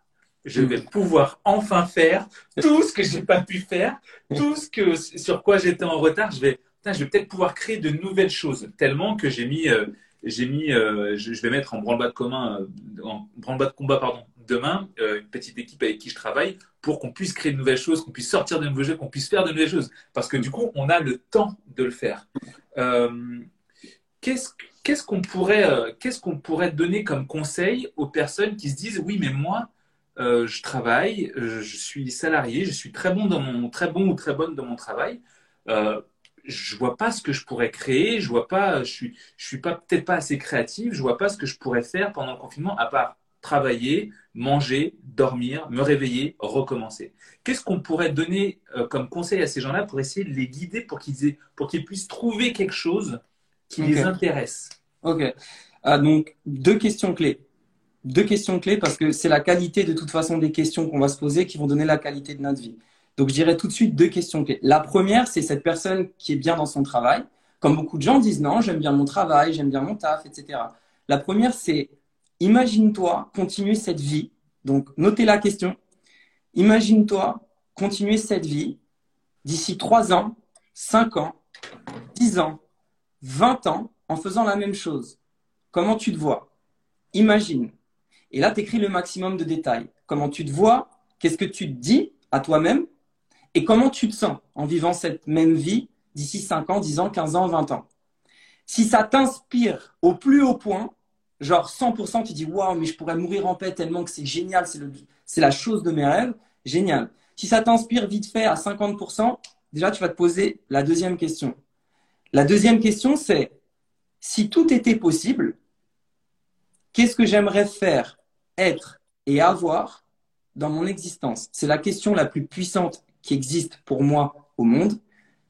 je vais pouvoir enfin faire tout ce que j'ai pas pu faire, tout ce que sur quoi j'étais en retard. Je vais, je vais peut-être pouvoir créer de nouvelles choses. Tellement que j'ai mis, euh, mis, euh, je, vais mettre en branle-bas de commun, euh, en branle-bas de combat, pardon, demain, une petite équipe avec qui je travaille pour qu'on puisse créer de nouvelles choses, qu'on puisse sortir de nouveaux jeux, qu'on puisse faire de nouvelles choses. Parce que du coup, on a le temps de le faire. qu'est-ce qu'on pourrait, pourrait donner comme conseil aux personnes qui se disent oui, mais moi, je travaille, je suis salarié, je suis très bon dans mon très bon ou très bonne dans mon travail. Je vois pas ce que je pourrais créer, je vois pas, je suis, je suis pas peut-être pas assez créatif, je vois pas ce que je pourrais faire pendant le confinement à part travailler, manger, dormir, me réveiller, recommencer. Qu'est-ce qu'on pourrait donner euh, comme conseil à ces gens-là pour essayer de les guider pour qu'ils pour qu'ils puissent trouver quelque chose qui les intéresse? Ok. Ah, donc deux questions clés deux questions clés parce que c'est la qualité de toute façon des questions qu'on va se poser qui vont donner la qualité de notre vie. Donc, je dirais tout de suite deux questions clés. La première, c'est cette personne qui est bien dans son travail. Comme beaucoup de gens disent non, j'aime bien mon travail, j'aime bien mon taf, etc. La première, c'est imagine-toi continuer cette vie. Donc, notez la question. Imagine-toi continuer cette vie d'ici trois ans, cinq ans, dix ans, vingt ans en faisant la même chose. Comment tu te vois? Imagine. Et là, tu écris le maximum de détails. Comment tu te vois, qu'est-ce que tu te dis à toi-même? Et comment tu te sens en vivant cette même vie d'ici 5 ans, 10 ans, 15 ans, 20 ans? Si ça t'inspire au plus haut point, genre 100%, tu dis waouh, mais je pourrais mourir en paix tellement que c'est génial, c'est la chose de mes rêves, génial. Si ça t'inspire vite fait à 50%, déjà tu vas te poser la deuxième question. La deuxième question, c'est si tout était possible, qu'est-ce que j'aimerais faire être et avoir dans mon existence? C'est la question la plus puissante qui existe pour moi au monde.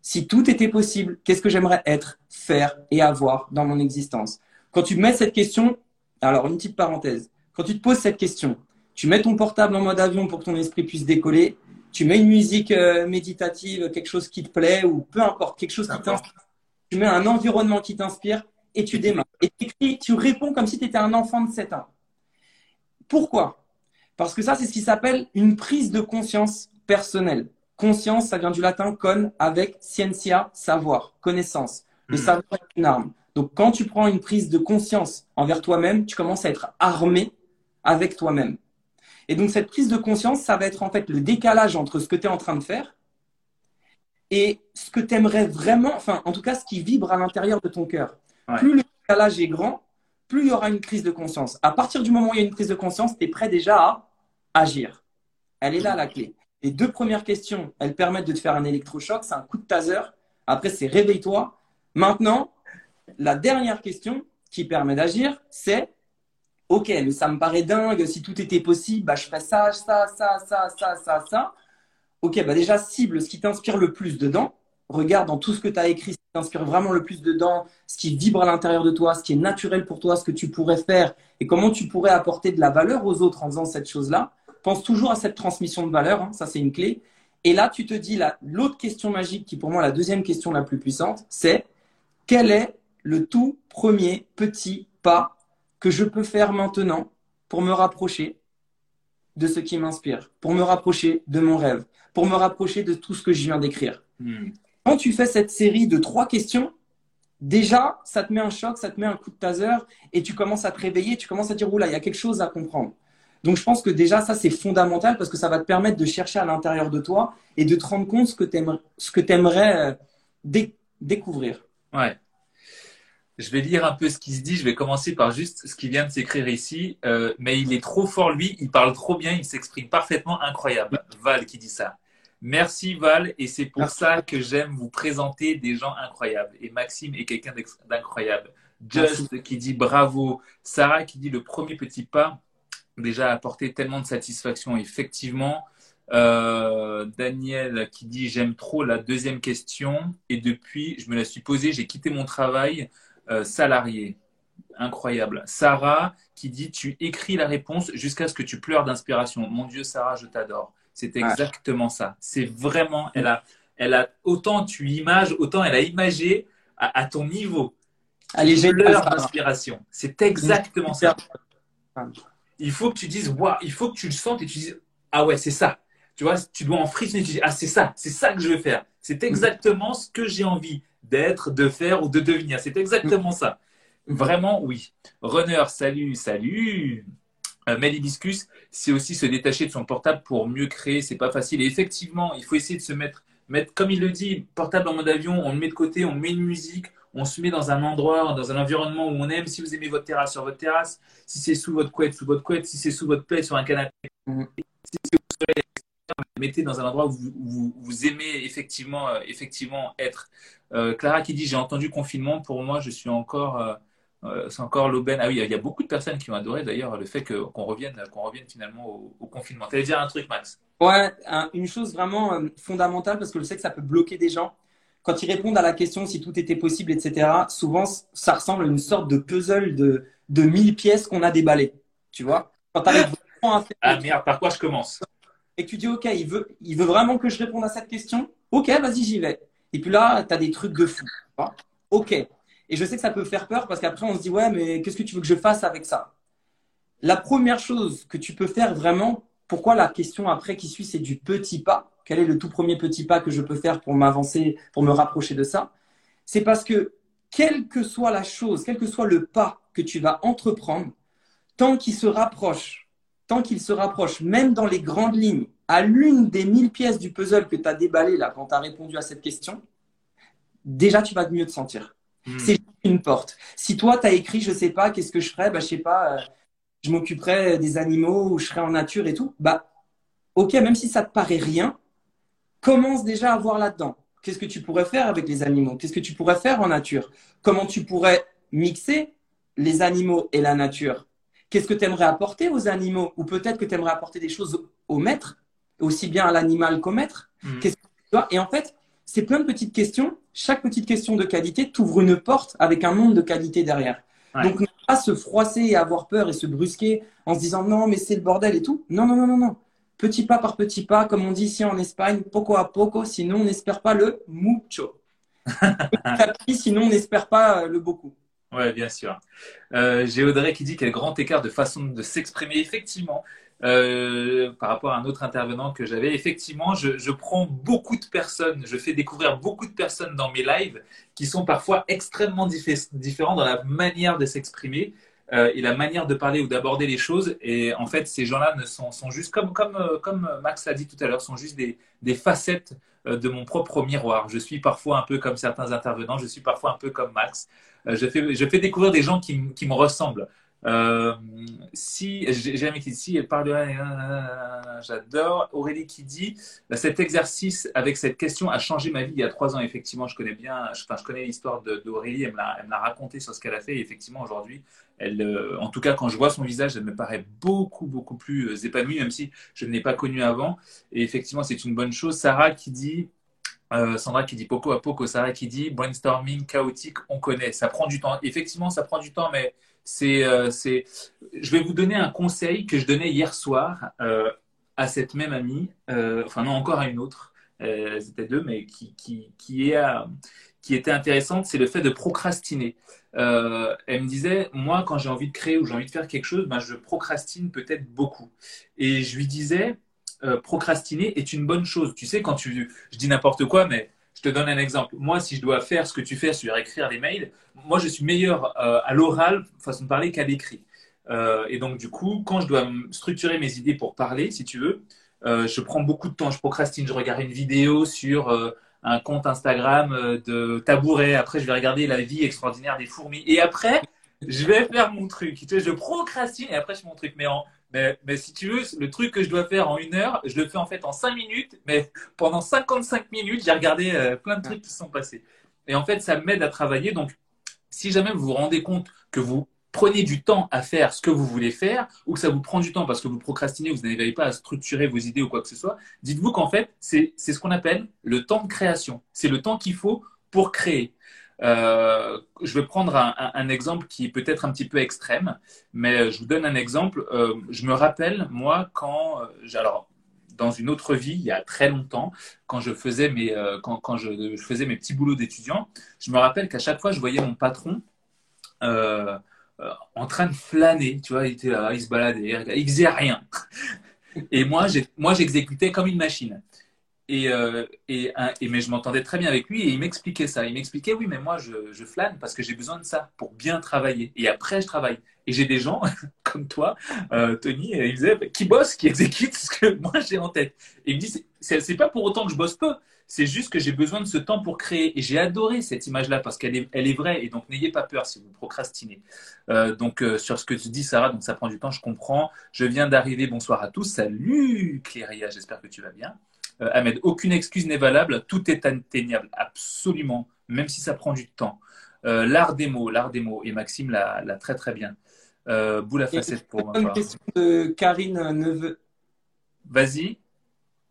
Si tout était possible, qu'est-ce que j'aimerais être, faire et avoir dans mon existence? Quand tu mets cette question, alors une petite parenthèse, quand tu te poses cette question, tu mets ton portable en mode avion pour que ton esprit puisse décoller, tu mets une musique euh, méditative, quelque chose qui te plaît ou peu importe, quelque chose qui t'inspire, tu mets un environnement qui t'inspire et tu démarres. Et tu réponds comme si tu étais un enfant de 7 ans. Pourquoi? Parce que ça, c'est ce qui s'appelle une prise de conscience personnelle. Conscience, ça vient du latin con avec scientia, savoir, connaissance. Le hmm. savoir est une arme. Donc, quand tu prends une prise de conscience envers toi-même, tu commences à être armé avec toi-même. Et donc, cette prise de conscience, ça va être en fait le décalage entre ce que tu es en train de faire et ce que tu aimerais vraiment, enfin, en tout cas, ce qui vibre à l'intérieur de ton cœur. Plus le décalage est grand, plus il y aura une prise de conscience. À partir du moment où il y a une prise de conscience, tu es prêt déjà à agir. Elle est là la clé. Les deux premières questions, elles permettent de te faire un électrochoc, c'est un coup de taser. Après, c'est réveille-toi. Maintenant, la dernière question qui permet d'agir, c'est Ok, mais ça me paraît dingue, si tout était possible, bah, je ferais ça, ça, ça, ça, ça, ça. Ok, bah déjà, cible ce qui t'inspire le plus dedans. Regarde dans tout ce que tu as écrit, ce qui t'inspire vraiment le plus dedans, ce qui vibre à l'intérieur de toi, ce qui est naturel pour toi, ce que tu pourrais faire et comment tu pourrais apporter de la valeur aux autres en faisant cette chose-là. Pense toujours à cette transmission de valeur, hein, ça c'est une clé. Et là, tu te dis, l'autre question magique, qui pour moi la deuxième question la plus puissante, c'est quel est le tout premier petit pas que je peux faire maintenant pour me rapprocher de ce qui m'inspire, pour me rapprocher de mon rêve, pour me rapprocher de tout ce que je viens d'écrire? Hmm. Quand tu fais cette série de trois questions, déjà, ça te met un choc, ça te met un coup de taser et tu commences à te réveiller, tu commences à dire, oula, il y a quelque chose à comprendre. Donc, je pense que déjà, ça, c'est fondamental parce que ça va te permettre de chercher à l'intérieur de toi et de te rendre compte ce que tu aimerais, euh, découvrir. Ouais. Je vais lire un peu ce qui se dit. Je vais commencer par juste ce qui vient de s'écrire ici. Euh, mais il est trop fort, lui. Il parle trop bien. Il s'exprime parfaitement. Incroyable. Val qui dit ça. Merci Val. Et c'est pour ça que j'aime vous présenter des gens incroyables. Et Maxime est quelqu'un d'incroyable. Just qui dit bravo. Sarah qui dit le premier petit pas déjà apporté tellement de satisfaction. Effectivement. Euh, Daniel qui dit j'aime trop la deuxième question et depuis je me la suis posée j'ai quitté mon travail euh, salarié. Incroyable. Sarah qui dit Tu écris la réponse jusqu'à ce que tu pleures d'inspiration. Mon Dieu, Sarah, je t'adore. C'est exactement ça. C'est vraiment, elle a, elle a, autant tu images, autant elle a imagé à, ton niveau. Allez, j'ai pleure d'inspiration. C'est exactement ça. Il faut que tu dises, waouh, il faut que tu le sentes et tu dises, ah ouais, c'est ça. Tu vois, tu dois en frissonner. Tu dis, ah, c'est ça, c'est ça que je veux faire. C'est exactement ce que j'ai envie d'être, de faire ou de devenir. C'est exactement ça. Vraiment, oui. Runner, salut, salut. Euh, c'est aussi se détacher de son portable pour mieux créer. C'est pas facile. Et effectivement, il faut essayer de se mettre, mettre, comme il le dit, portable en mode avion. On le met de côté, on met une musique, on se met dans un endroit, dans un environnement où on aime. Si vous aimez votre terrasse, sur votre terrasse. Si c'est sous votre couette, sous votre couette. Si c'est sous votre plaid, sur un canapé. Mm. Si c'est au soleil, mettez dans un endroit où vous, vous, aimez effectivement, euh, effectivement être. Euh, Clara qui dit j'ai entendu confinement. Pour moi, je suis encore, euh, c'est encore l'aubaine. Ah oui, il y a beaucoup de personnes qui ont adoré d'ailleurs le fait qu'on revienne, qu'on revienne finalement au, confinement. Tu allais dire un truc, Max? Ouais, une chose vraiment fondamentale parce que je sais que ça peut bloquer des gens. Quand ils répondent à la question si tout était possible, etc., souvent ça ressemble à une sorte de puzzle de, de 1000 pièces qu'on a déballé. Tu vois Quand tu arrives à faire. Ah merde, par quoi je commence? Et que tu dis, OK, il veut, il veut vraiment que je réponde à cette question? OK, vas-y, j'y vais. Et puis là, tu as des trucs de fou. OK. Et je sais que ça peut faire peur parce qu'après, on se dit, ouais, mais qu'est-ce que tu veux que je fasse avec ça? La première chose que tu peux faire vraiment, pourquoi la question après qui suit, c'est du petit pas? Quel est le tout premier petit pas que je peux faire pour m'avancer, pour me rapprocher de ça? C'est parce que, quelle que soit la chose, quel que soit le pas que tu vas entreprendre, tant qu'il se rapproche tant qu'il se rapproche, même dans les grandes lignes, à l'une des mille pièces du puzzle que tu as déballé là quand tu as répondu à cette question, déjà tu vas mieux te sentir. Hmm. C'est une porte. Si toi, tu as écrit, je sais pas, qu'est-ce que je ferais, bah, je sais pas, euh, je m'occuperais des animaux ou je serais en nature et tout, bah, ok, même si ça te paraît rien, commence déjà à voir là-dedans. Qu'est-ce que tu pourrais faire avec les animaux? Qu'est-ce que tu pourrais faire en nature? Comment tu pourrais mixer les animaux et la nature? Qu'est-ce que tu aimerais apporter aux animaux? Ou peut-être que tu aimerais apporter des choses au maître, aussi bien à l'animal qu'au maître? Mhm. Et en fait, c'est plein de petites questions. Chaque petite question de qualité t'ouvre une porte avec un monde de qualité derrière. Donc, ne pas se froisser et avoir peur et se brusquer en se disant non, mais c'est le bordel et tout. Non, non, non, non, non. Petit pas par petit pas, comme on dit ici en Espagne, poco a poco, sinon on n'espère pas le mucho. sinon on n'espère pas le beaucoup. Oui, bien sûr. Euh, J'ai Audrey qui dit a grand écart de façon de s'exprimer. Effectivement, euh, par rapport à un autre intervenant que j'avais, effectivement, je, prends beaucoup de personnes, je fais découvrir beaucoup de personnes dans mes lives qui sont parfois extrêmement différents dans la manière de s'exprimer. Euh, et la manière de parler ou d'aborder les choses. Et en fait, ces gens-là ne sont, sont, juste, comme, comme, euh, comme Max l'a dit tout à l'heure, sont juste des, des facettes euh, de mon propre miroir. Je suis parfois un peu comme certains intervenants, je suis parfois un peu comme Max. Je fais, je fais découvrir des gens qui, qui me ressemblent. Euh, si, jamais qui si elle parle de, j'adore. Aurélie qui dit, bah, cet exercice avec cette question a changé ma vie il y a trois ans. Effectivement, je connais bien, enfin, je connais l'histoire d'Aurélie. Elle me l'a raconté sur ce qu'elle a fait. Et effectivement, aujourd'hui, euh, en tout cas, quand je vois son visage, elle me paraît beaucoup, beaucoup plus euh, épanouie, même si je ne l'ai pas connue avant. Et effectivement, c'est une bonne chose. Sarah qui dit, Sandra qui dit poco à poco, Sarah qui dit brainstorming chaotique, on connaît. Ça prend du temps. Effectivement, ça prend du temps, mais euh, c'est, je vais vous donner un conseil que je donnais hier soir euh, à cette même amie, euh, enfin non encore à une autre, c'était deux, mais qui, qui, qui, est, qui était intéressante, c'est le fait de procrastiner. elle me disait, moi quand j'ai envie de créer ou j'ai envie de faire quelque chose, ben, je procrastine peut-être beaucoup. Et je lui disais, procrastiner est une bonne chose. Tu sais, quand tu, je dis n'importe quoi, mais je te donne un exemple. Moi, si je dois faire ce que tu fais, sur écrire des mails, moi, je suis meilleur euh, à l'oral, façon de parler, qu'à l'écrit. Euh, et donc, du coup, quand je dois structurer mes idées pour parler, si tu veux, euh, je prends beaucoup de temps. Je procrastine. Je regarde une vidéo sur un compte Instagram de tabouret. Après, je vais regarder la vie extraordinaire des fourmis. Et après, je vais faire mon truc. Tu sais, je procrastine et après, je fais mon truc. Mais en, mais, mais, si tu veux, le truc que je dois faire en une heure, je le fais en fait en cinq minutes, mais pendant 55 minutes, j'ai regardé euh, plein de trucs qui se sont passés. Et en fait, ça m'aide à travailler. Donc, si jamais vous vous rendez compte que vous prenez du temps à faire ce que vous voulez faire, ou que ça vous prend du temps parce que vous procrastinez, vous n'arrivez pas à structurer vos idées ou quoi que ce soit, dites-vous qu'en fait, c'est ce qu'on appelle le temps de création. C'est le temps qu'il faut pour créer. Euh, je vais prendre un, exemple qui est peut-être un petit peu extrême, mais je vous donne un exemple. Euh, je me rappelle, moi, quand, euh, alors, dans une autre vie, il y a très longtemps, quand je faisais mes, quand, quand je, faisais mes petits boulots d'étudiant, je me rappelle qu'à chaque fois, je voyais mon patron en train de flâner, tu vois, il était là, il se baladait, il faisait rien. (laughs) Et moi, j'exécutais comme une machine. Et, euh, et, et, mais je m'entendais très bien avec lui et il m'expliquait ça. Il m'expliquait, oui, mais moi, je, je flâne parce que j'ai besoin de ça pour bien travailler. Et après, je travaille. Et j'ai des gens (laughs) comme toi, euh, Tony, il disait, qui bossent, qui exécutent ce que (laughs) moi j'ai en tête. Et il me dit, c'est pas pour autant que je bosse peu. C'est juste que j'ai besoin de ce temps pour créer. Et j'ai adoré cette image-là parce qu'elle est, elle est vraie. Et donc, n'ayez pas peur si vous procrastinez. Euh, donc, euh, sur ce que tu dis, Sarah, donc ça prend du temps, je comprends. Je viens d'arriver. Bonsoir à tous. Salut, Cléria. J'espère que tu vas bien. Euh, Ahmed, aucune excuse n'est valable, tout est atteignable, absolument, même si ça prend du temps. Euh, l'art des mots, l'art des mots, et Maxime l'a très très bien. Euh, bout la facette pour moi. Une question de Karine Neveu. Vas-y.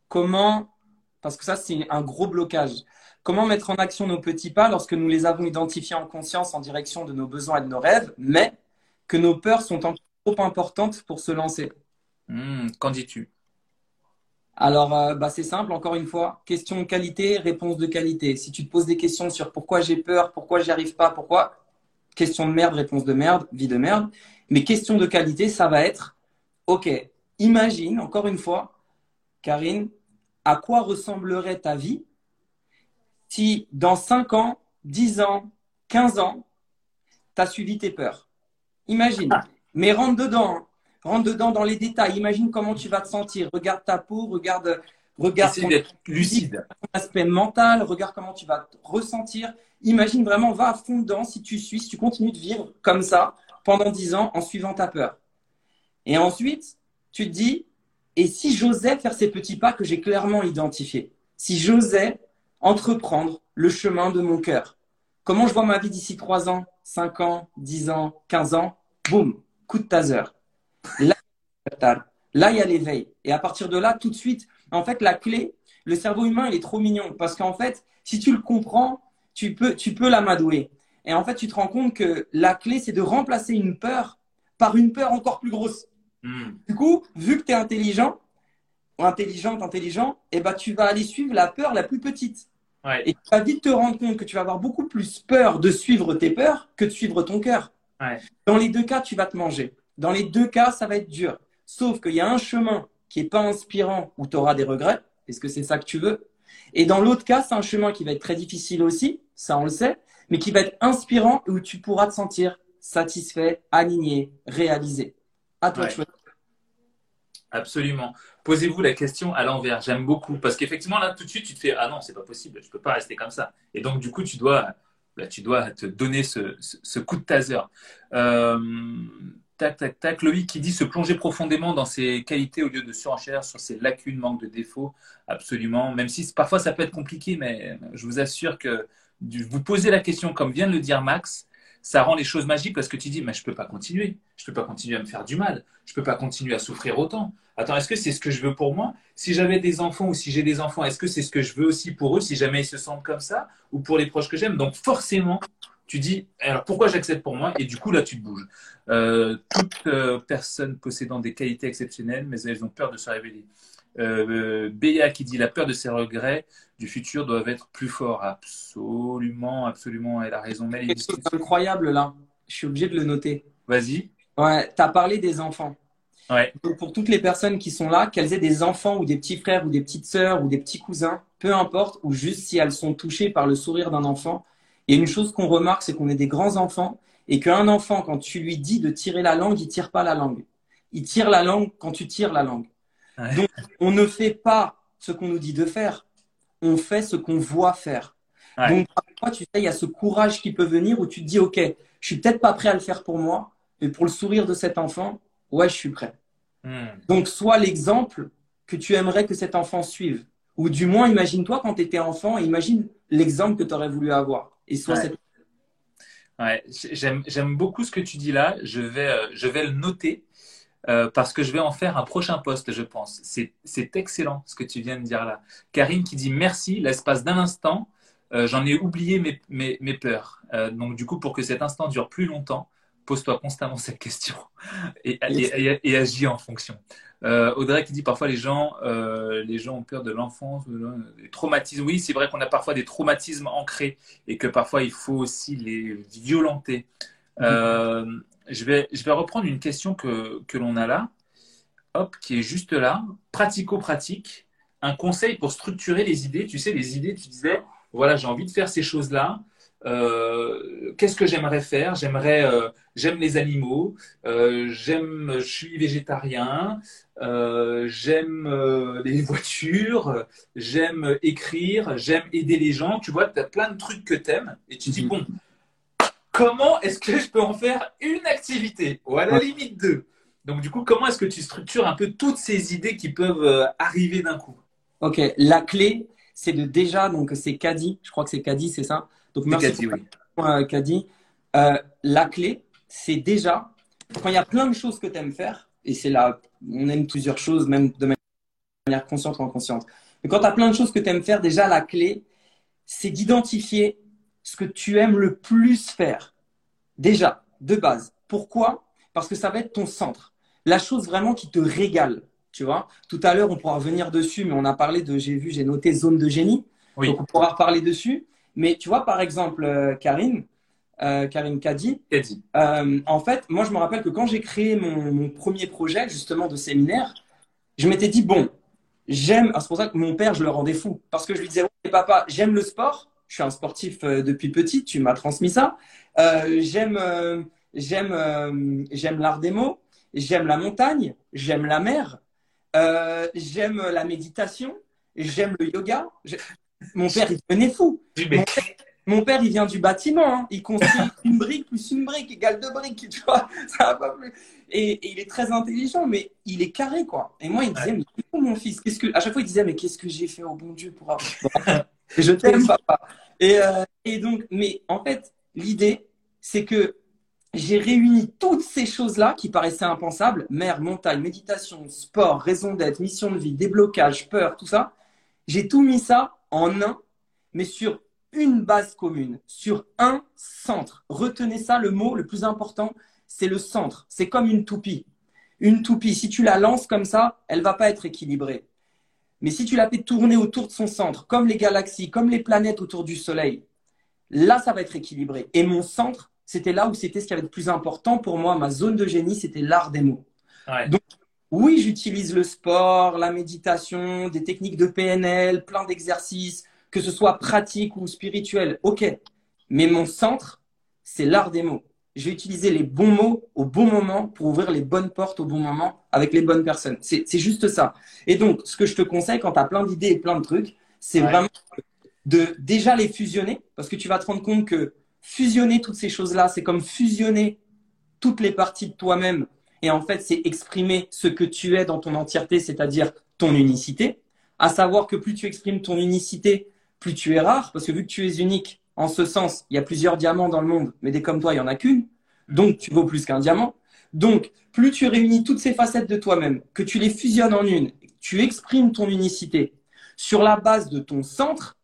Comment, parce que ça c'est un gros blocage, comment mettre en action nos petits pas lorsque nous les avons identifiés en conscience en direction de nos besoins et de nos rêves, mais que nos peurs sont encore trop importantes pour se lancer? Hmm, Qu'en dis-tu? Alors, euh, bah, c'est simple, encore une fois, question de qualité, réponse de qualité. Si tu te poses des questions sur pourquoi j'ai peur, pourquoi j'y arrive pas, pourquoi, question de merde, réponse de merde, vie de merde. Mais question de qualité, ça va être, ok, imagine, encore une fois, Karine, à quoi ressemblerait ta vie si dans 5 ans, 10 ans, 15 ans, tu as suivi tes peurs? Imagine. Ah. Mais rentre dedans. Rentre dedans dans les détails. Imagine comment tu vas te sentir. Regarde ta peau, regarde, regarde ton, lucide. aspect mental, regarde comment tu vas te ressentir. Imagine vraiment, va à fond dedans si tu suis, si tu continues de vivre comme ça pendant dix ans en suivant ta peur. Et ensuite, tu te dis, et si j'osais faire ces petits pas que j'ai clairement identifiés? Si j'osais entreprendre le chemin de mon cœur? Comment je vois ma vie d'ici trois ans, cinq ans, dix ans, quinze ans? Boum, coup de taser. Là, il y a l'éveil. Et à partir de là, tout de suite, en fait, la clé, le cerveau humain, il est trop mignon. Parce qu'en fait, si tu le comprends, tu peux, tu peux l'amadouer. Et en fait, tu te rends compte que la clé, c'est de remplacer une peur par une peur encore plus grosse. Hmm. Du coup, vu que tu es intelligent, ou intelligente, intelligent, eh ben, tu vas aller suivre la peur la plus petite. Et tu vas vite te rendre compte que tu vas avoir beaucoup plus peur de suivre tes peurs que de suivre ton cœur. Dans les deux cas, tu vas te manger. Dans les deux cas, ça va être dur. Sauf qu'il y a un chemin qui n'est pas inspirant où tu auras des regrets. Est-ce que c'est ça que tu veux Et dans l'autre cas, c'est un chemin qui va être très difficile aussi, ça on le sait, mais qui va être inspirant où tu pourras te sentir satisfait, aligné, réalisé. À toi de choisir. Absolument. Posez-vous la question à l'envers. J'aime beaucoup parce qu'effectivement là tout de suite tu te fais ah non c'est pas possible, je peux pas rester comme ça. Et donc du coup tu dois tu dois te donner ce, coup de taser. Euh, Tac, tac, tac. Loïc qui dit se plonger profondément dans ses qualités au lieu de surenchère sur ses lacunes, manque de défauts. Absolument. Même si parfois ça peut être compliqué, mais je vous assure que vous posez la question, comme vient de le dire Max, ça rend les choses magiques parce que tu dis, mais je peux pas continuer. Je peux pas continuer à me faire du mal. Je peux pas continuer à souffrir autant. Attends, est-ce que c'est ce que je veux pour moi? Si j'avais des enfants ou si j'ai des enfants, est-ce que c'est ce que je veux aussi pour eux si jamais ils se sentent comme ça ou pour les proches que j'aime? Donc forcément, tu dis, alors pourquoi j'accepte pour moi? Et du coup, là, tu te bouges. Euh, toute euh, personne possédant des qualités exceptionnelles, mais elles ont peur de se révéler. Euh, Béa qui dit la peur de ses regrets du futur doivent être plus forts. Absolument, absolument, elle a raison. C'est incroyable là. Je suis obligé de le noter. Vas-y. Ouais, tu as parlé des enfants. Ouais. Donc pour toutes les personnes qui sont là, qu'elles aient des enfants ou des petits frères ou des petites sœurs ou des petits cousins, peu importe, ou juste si elles sont touchées par le sourire d'un enfant, et une chose qu'on remarque, c'est qu'on est des grands enfants et qu'un enfant, quand tu lui dis de tirer la langue, il tire pas la langue. Il tire la langue quand tu tires la langue. Donc, on ne fait pas ce qu'on nous dit de faire. On fait ce qu'on voit faire. Donc, parfois, tu sais, il y a ce courage qui peut venir où tu te dis, OK, je suis peut-être pas prêt à le faire pour moi, mais pour le sourire de cet enfant, ouais, je suis prêt. Hmm. Donc, sois l'exemple que tu aimerais que cet enfant suive. Ou du moins, imagine-toi quand tu étais enfant, imagine l'exemple que tu aurais voulu avoir et soit ouais. j'aime beaucoup ce que tu dis là. Je vais, euh, je vais le noter euh, parce que je vais en faire un prochain poste, je pense. C'est excellent ce que tu viens de dire là. Karine qui dit merci, l'espace d'un instant, euh, j'en ai oublié mes, mes, mes peurs. donc du coup, pour que cet instant dure plus longtemps, pose-toi constamment cette question et, et, et, agis en fonction. Euh, Audrey qui dit parfois les gens, euh, les gens ont peur de l'enfance, des traumatismes. Oui, c'est vrai qu'on a parfois des traumatismes ancrés et que parfois il faut aussi les violenter. Euh, je, vais, je vais reprendre une question que, que l'on a là, hop, qui est juste là, pratico-pratique, un conseil pour structurer les idées. Tu sais, les idées, tu disais, voilà, j'ai envie de faire ces choses-là. Euh, qu'est-ce que j'aimerais faire? J'aimerais, euh, j'aime les animaux, euh, j'aime, je suis végétarien, j'aime les (laughs) voitures, j'aime écrire, j'aime aider les gens. Tu vois, tu as plein de trucs que tu aimes et tu dis mhm. bon, comment est-ce que je peux en faire une activité? Ou à la limite deux. Donc du coup, comment est-ce que tu structures un peu toutes ces idées qui peuvent arriver d'un coup? Ok, la clé, c'est de déjà, donc c'est Caddy, je crois que c'est Caddy, c'est ça? Donc, merci Kadi, euh, la clé, c'est déjà, quand il y a plein de choses que tu aimes faire, et c'est là, on aime plusieurs choses, même de manière consciente ou inconsciente. Mais quand tu as plein de choses que tu aimes faire, déjà, la clé, c'est d'identifier ce que tu aimes le plus faire. Déjà, de base. Pourquoi? Parce que ça va être ton centre. La chose vraiment qui te régale. Tu vois? Tout à l'heure, on pourra revenir dessus, mais on a parlé de, j'ai vu, j'ai noté zone de génie. Donc, on pourra reparler dessus. Mais tu vois, par exemple, euh, Karine, euh, Karine Kadi, euh, en fait, moi, je me rappelle que quand j'ai créé mon, premier projet, justement, de séminaire, je m'étais dit, bon, j'aime, c'est pour ça que mon père, je le rendais fou. Parce que je lui disais, ouais, papa, j'aime le sport, je suis un sportif depuis petit, tu m'as transmis ça. j'aime, j'aime, j'aime l'art des mots, j'aime la montagne, j'aime la mer, j'aime la méditation, j'aime le yoga. Mon père, il devenait fou. Mon père, il vient du bâtiment. Hein. Il construit (laughs) une brique plus une brique égale deux briques. Tu vois, (laughs) ça va pas plus. Et, il est très intelligent, mais il est carré, quoi. Et moi, il disait, mais mon fils qu'est-ce que... À chaque fois, il disait, mais qu'est-ce que j'ai fait au bon Dieu pour avoir. (laughs) je t'aime, papa. Et, euh, et donc, mais en fait, l'idée, c'est que j'ai réuni toutes ces choses-là qui paraissaient impensables mer, montagne, méditation, sport, raison d'être, mission de vie, déblocage, peur, tout ça. J'ai tout mis ça en un, mais sur une base commune, sur un centre. Retenez ça, le mot le plus important, c'est le centre. C'est comme une toupie. Une toupie, si tu la lances comme ça, elle va pas être équilibrée. Mais si tu la fais tourner autour de son centre, comme les galaxies, comme les planètes autour du Soleil, là, ça va être équilibré. Et mon centre, c'était là où c'était ce qui avait le plus important pour moi. Ma zone de génie, c'était l'art des mots. Donc, oui, j'utilise le sport, la méditation, des techniques de PNL, plein d'exercices, que ce soit pratique ou spirituel. OK. Mais mon centre, c'est l'art des mots. Je vais utiliser les bons mots au bon moment pour ouvrir les bonnes portes au bon moment avec les bonnes personnes. C'est juste ça. Et donc, ce que je te conseille quand tu as plein d'idées et plein de trucs, c'est vraiment de déjà les fusionner parce que tu vas te rendre compte que fusionner toutes ces choses-là, c'est comme fusionner toutes les parties de toi-même. Et en fait, c'est exprimer ce que tu es dans ton entièreté, c'est-à-dire ton unicité. À savoir que plus tu exprimes ton unicité, plus tu es rare, parce que vu que tu es unique, en ce sens, il y a plusieurs diamants dans le monde, mais des comme toi, il n'y en a qu'une. Donc, tu vaux plus qu'un diamant. Donc, plus tu réunis toutes ces facettes de toi-même, que tu les fusionnes en une, tu exprimes ton unicité sur la base de ton centre,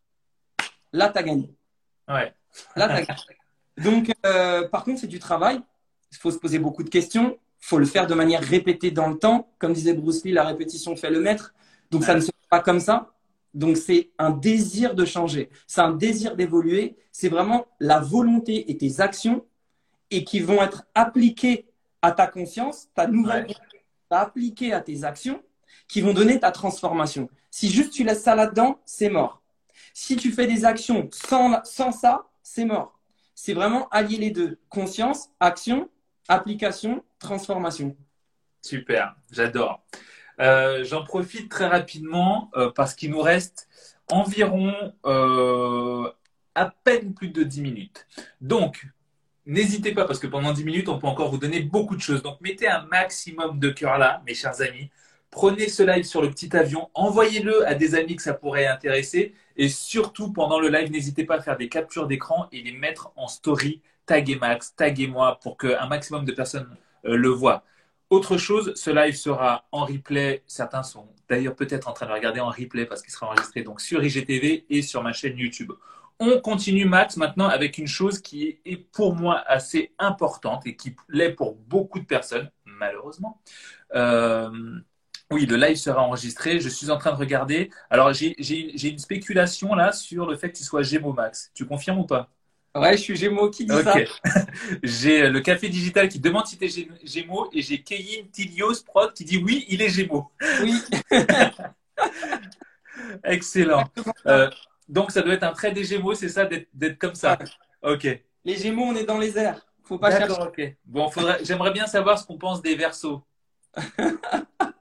là, tu as gagné. Ouais. Là, tu as gagné. (laughs) Donc, euh, par contre, c'est du travail. Il faut se poser beaucoup de questions. Il faut le faire de manière répétée dans le temps. Comme disait Bruce Lee, la répétition fait le maître. Donc, ça ne se fait pas comme ça. Donc, c'est un désir de changer. C'est un désir d'évoluer. C'est vraiment la volonté et tes actions et qui vont être appliquées à ta conscience, ta nouvelle Ouais. appliquées à tes actions qui vont donner ta transformation. Si juste tu laisses ça là-dedans, c'est mort. Si tu fais des actions sans, sans ça, c'est mort. C'est vraiment allier les deux. Conscience, action, application, transformation. Super, j'adore. Euh, J'en profite très rapidement euh, parce qu'il nous reste environ euh, à peine plus de 10 minutes. Donc, n'hésitez pas parce que pendant 10 minutes, on peut encore vous donner beaucoup de choses. Donc, mettez un maximum de cœur là, mes chers amis. Prenez ce live sur le petit avion, envoyez-le à des amis que ça pourrait intéresser. Et surtout, pendant le live, n'hésitez pas à faire des captures d'écran et les mettre en story. Taguez Max, taguez moi pour qu'un maximum de personnes euh, le voient. Autre chose, ce live sera en replay. Certains sont d'ailleurs peut-être en train de regarder en replay parce qu'il sera enregistré sur IGTV et sur ma chaîne YouTube. On continue Max maintenant avec une chose qui est pour moi assez importante et qui l'est pour beaucoup de personnes, malheureusement. Euh, oui, le live sera enregistré. Je suis en train de regarder. Alors, j'ai j'ai une spéculation là sur le fait que tu sois Gémeaux Max. Tu confirmes ou pas? Ouais, je suis Gémeaux. Qui dit ça (laughs) j'ai le Café Digital qui demande si tu es Gémeaux et j'ai Keyin Tilios Prod qui dit oui, il est Gémeaux. Oui. (laughs) Excellent. Euh, donc, ça doit être un trait des Gémeaux, c'est ça, d'être comme ça. Ok. Les Gémeaux, on est dans les airs. Faut pas chercher. D'accord, ok. Bon, faudrait... j'aimerais bien savoir ce qu'on pense des Verseaux. (laughs)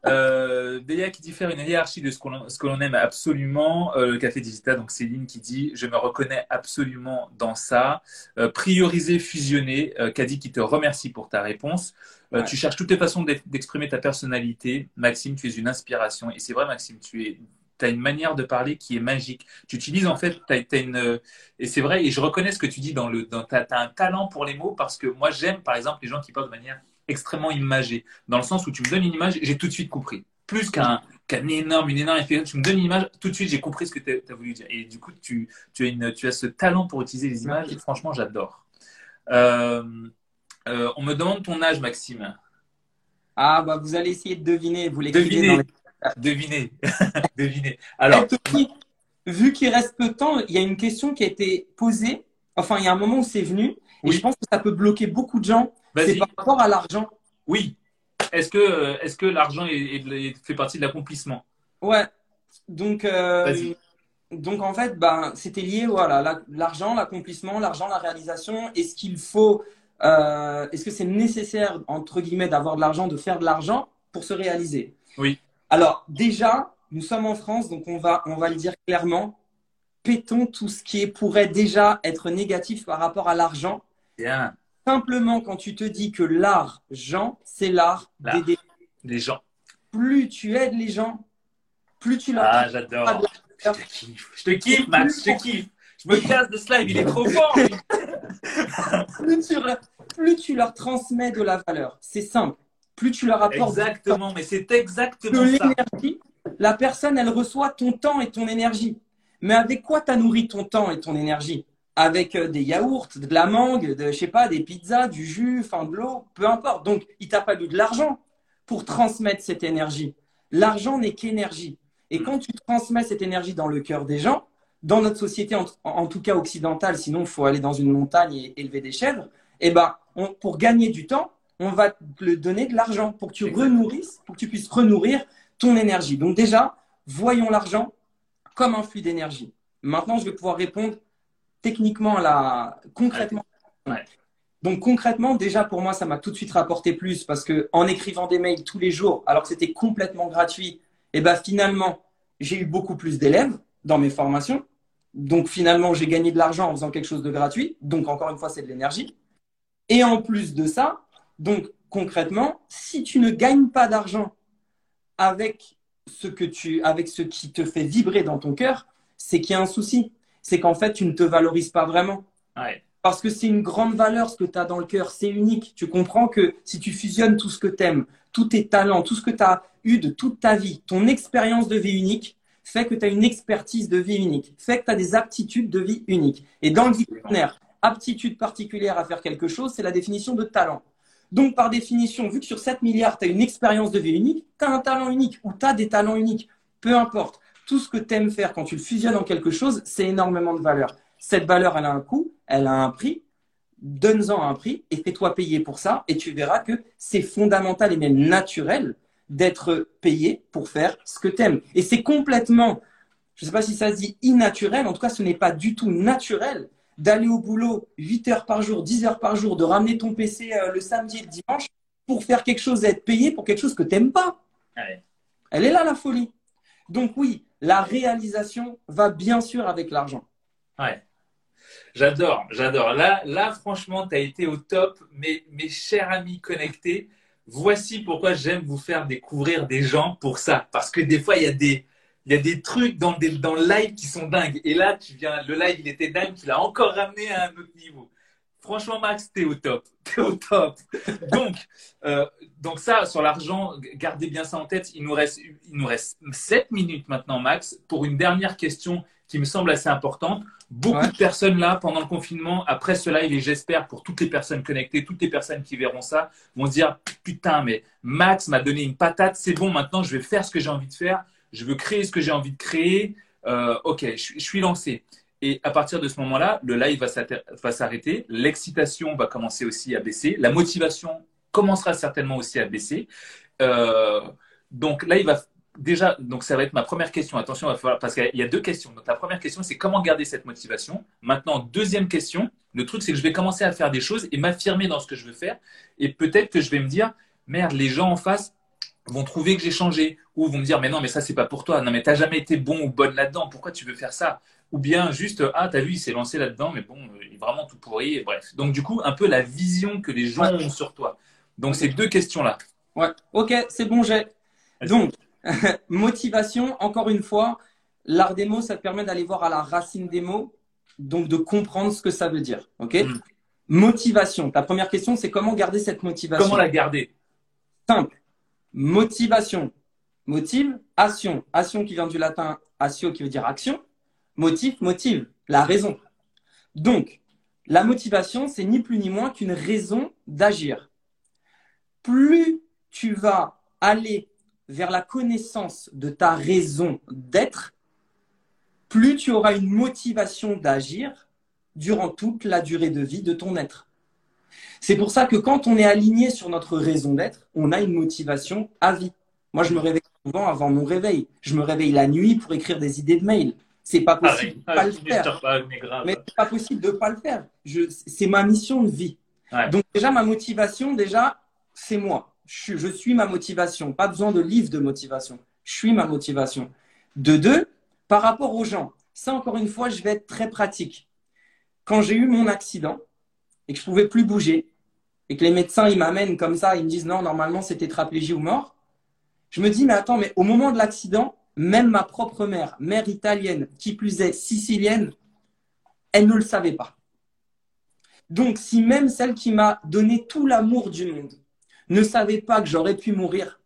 Euh, qui dit faire une hiérarchie de ce, qu'on- ce que l'on aime absolument. Euh, le café digital, donc Céline qui dit je me reconnais absolument dans ça. Euh, prioriser, fusionner. Euh, Caddy qui te remercie pour ta réponse. Euh, Ouais. Tu cherches toutes les façons d'ex- d'exprimer ta personnalité. Maxime, tu es une inspiration. Et c'est vrai, Maxime, tu es as une manière de parler qui est magique. Tu utilises en fait, t'as, t'as une, euh, et c'est vrai, et je reconnais ce que tu dis dans le, dans, t'as, t'as un talent pour les mots parce que moi j'aime par exemple les gens qui parlent de manière extrêmement imagée, dans le sens où tu me donnes une image, j'ai tout de suite compris. Plus qu'un, qu'un énorme, une énorme effet, tu me donnes une image, tout de suite j'ai compris ce que tu as voulu dire. Et du coup, tu, tu, as une, tu as ce talent pour utiliser les images, et franchement, j'adore. Euh, euh, on me demande ton âge, Maxime. Ah, bah, vous allez essayer de deviner. Vous l'écrivez dans Devinez, les... devinez, (laughs) devinez. Alors, vu qu'il reste peu de temps, il y a une question qui a été posée. Enfin, il y a un moment où c'est venu. Et Oui. je pense que ça peut bloquer beaucoup de gens. C'est par rapport à l'argent. Oui. Est-ce que, est-ce que l'argent est- est- est- fait partie de l'accomplissement? Ouais. Donc, euh, donc en fait, ben, c'était lié, voilà, la- l'argent, l'accomplissement, l'argent, la réalisation. Est-ce qu'il faut, euh, est-ce que c'est nécessaire, entre guillemets, d'avoir de l'argent, de faire de l'argent pour se réaliser? Oui. Alors, déjà, nous sommes en France, donc on va, on va le dire clairement. Pétons tout ce qui est- pourrait déjà être négatif par rapport à l'argent. Bien. Simplement, quand tu te dis que l'argent, c'est l'art L'art. d'aider. Les gens. Plus tu aides les gens, plus tu leur Ah, j'adore. de Je te kiffe. Je te kiffe, Max. Je te kiffe. Je me casse de ce live. Il est trop fort. (laughs) plus tu, leur- plus tu leur transmets de la valeur. C'est simple. Plus tu leur apportes Exactement. Mais c'est de exactement ça. l'énergie, la personne, elle reçoit ton temps et ton énergie. Mais avec quoi tu as nourri ton temps et ton énergie? Avec euh, des yaourts, de la mangue, de, je sais pas, des pizzas, du jus, enfin de l'eau, peu importe. Donc, il t'a fallu de l'argent pour transmettre cette énergie. L'argent n'est qu'énergie. Et quand tu transmets cette énergie dans le cœur des gens, dans notre société, en, en tout cas occidentale, sinon il faut aller dans une montagne et élever des chèvres, et ben, on- pour gagner du temps, on va te le donner de l'argent pour que tu renourrisses, pour que tu puisses renourrir ton énergie. Donc déjà, voyons l'argent comme un flux d'énergie. Maintenant, je vais pouvoir répondre techniquement à la concrètement. Ouais. Donc concrètement, déjà pour moi, ça m'a tout de suite rapporté plus parce que en écrivant des mails tous les jours, alors que c'était complètement gratuit, et ben finalement, j'ai eu beaucoup plus d'élèves dans mes formations. Donc finalement, j'ai gagné de l'argent en faisant quelque chose de gratuit. Donc encore une fois, c'est de l'énergie. Et en plus de ça, Donc, concrètement, si tu ne gagnes pas d'argent avec ce que tu, avec ce qui te fait vibrer dans ton cœur, c'est qu'il y a un souci. C'est qu'en fait, tu ne te valorises pas vraiment. Parce que c'est une grande valeur ce que tu as dans le cœur, c'est unique. Tu comprends que si tu fusionnes tout ce que tu aimes, tous tes talents, tout ce que tu as eu de toute ta vie, ton expérience de vie unique, fait que tu as une expertise de vie unique, fait que tu as des aptitudes de vie uniques. Et dans le dictionnaire, aptitude particulière à faire quelque chose, c'est la définition de talent. Donc, par définition, vu que sur 7 milliards, tu as une expérience de vie unique, tu as un talent unique ou tu as des talents uniques. Peu importe. Tout ce que tu aimes faire quand tu le fusionnes en quelque chose, c'est énormément de valeur. Cette valeur, elle a un coût, elle a un prix. Donne-en un prix et fais-toi payer pour ça et tu verras que c'est fondamental et même naturel d'être payé pour faire ce que tu aimes. Et c'est complètement, je ne sais pas si ça se dit innaturel, en tout cas ce n'est pas du tout naturel d'aller au boulot 8 heures par jour, 10 heures par jour, de ramener ton PC euh, le samedi et le dimanche pour faire quelque chose et être payé pour quelque chose que tu n'aimes pas. Elle est là la folie. Donc oui, la réalisation va bien sûr avec l'argent. Ouais. J'adore, j'adore. Là, là, franchement, tu as été au top. Mes, mes chers amis connectés, voici pourquoi j'aime vous faire découvrir des gens pour ça. Parce que des fois, il y a des, il y a des trucs dans, dans le live qui sont dingues. Et là, tu viens, le live, il était dingue, tu l'as encore ramené à un autre niveau. Franchement, Max, t'es au top. (laughs) T'es au top. Donc, euh, donc ça, sur l'argent, gardez bien ça en tête. Il nous reste, il nous reste 7 minutes maintenant, Max, pour une dernière question qui me semble assez importante. Beaucoup de personnes là, pendant le confinement, après ce live, et j'espère pour toutes les personnes connectées, toutes les personnes qui verront ça, vont se dire putain, mais Max m'a donné une patate, c'est bon, maintenant je vais faire ce que j'ai envie de faire, je veux créer ce que j'ai envie de créer. Euh, ok, je, suis lancé. Et à partir de ce moment-là, le live va s'arrêter, l'excitation va commencer aussi à baisser, la motivation commencera certainement aussi à baisser. Euh, donc là, il va déjà, donc ça va être ma première question. Attention, parce qu'il y a deux questions. Donc la première question, c'est comment garder cette motivation? Maintenant, deuxième question, le truc, c'est que je vais commencer à faire des choses et m'affirmer dans ce que je veux faire. Et peut-être que je vais me dire, merde, les gens en face vont trouver que j'ai changé ou vont me dire, mais non, mais ça, c'est pas pour toi. Non, mais t'as jamais été bon ou bonne là-dedans. Pourquoi tu veux faire ça? Ou bien juste, ah, t'as vu, il s'est lancé là-dedans, mais bon, il est vraiment tout pourri. bref. Donc, du coup, un peu la vision que les gens ont sur toi. Donc, ces deux questions-là. Ouais, ok, c'est bon, j'ai. Donc, (laughs) motivation, encore une fois, l'art des mots, ça te permet d'aller voir à la racine des mots, donc de comprendre ce que ça veut dire. Ok? Hmm. Motivation. Ta première question, c'est comment garder cette motivation? Comment la garder? Simple. Motivation. Motive, action. Action qui vient du latin asio qui veut dire action. Motif, motive. La raison. Donc, la motivation, c'est ni plus ni moins qu'une raison d'agir. Plus tu vas aller vers la connaissance de ta raison d'être, plus tu auras une motivation d'agir durant toute la durée de vie de ton être. C'est pour ça que quand on est aligné sur notre raison d'être, on a une motivation à vie. Moi, je me réveille souvent avant mon réveil. Je me réveille la nuit pour écrire des idées de mail. C'est pas possible de pas le faire. Mais c'est pas possible de pas le faire. C'est ma mission de vie. Donc déjà, ma motivation, déjà, c'est moi je, suis ma motivation. Pas besoin de livre de motivation. Je suis ma motivation. De deux, par rapport aux gens, ça encore une fois, je vais être très pratique. Quand j'ai eu mon accident et que je pouvais plus bouger et que les médecins ils m'amènent comme ça, ils me disent non, normalement c'est tétraplégie ou mort. Je me dis mais attends, mais au moment de l'accident, même ma propre mère, mère italienne, qui plus est sicilienne, elle ne le savait pas. Donc si même celle qui m'a donné tout l'amour du monde, ne savait pas que j'aurais pu mourir,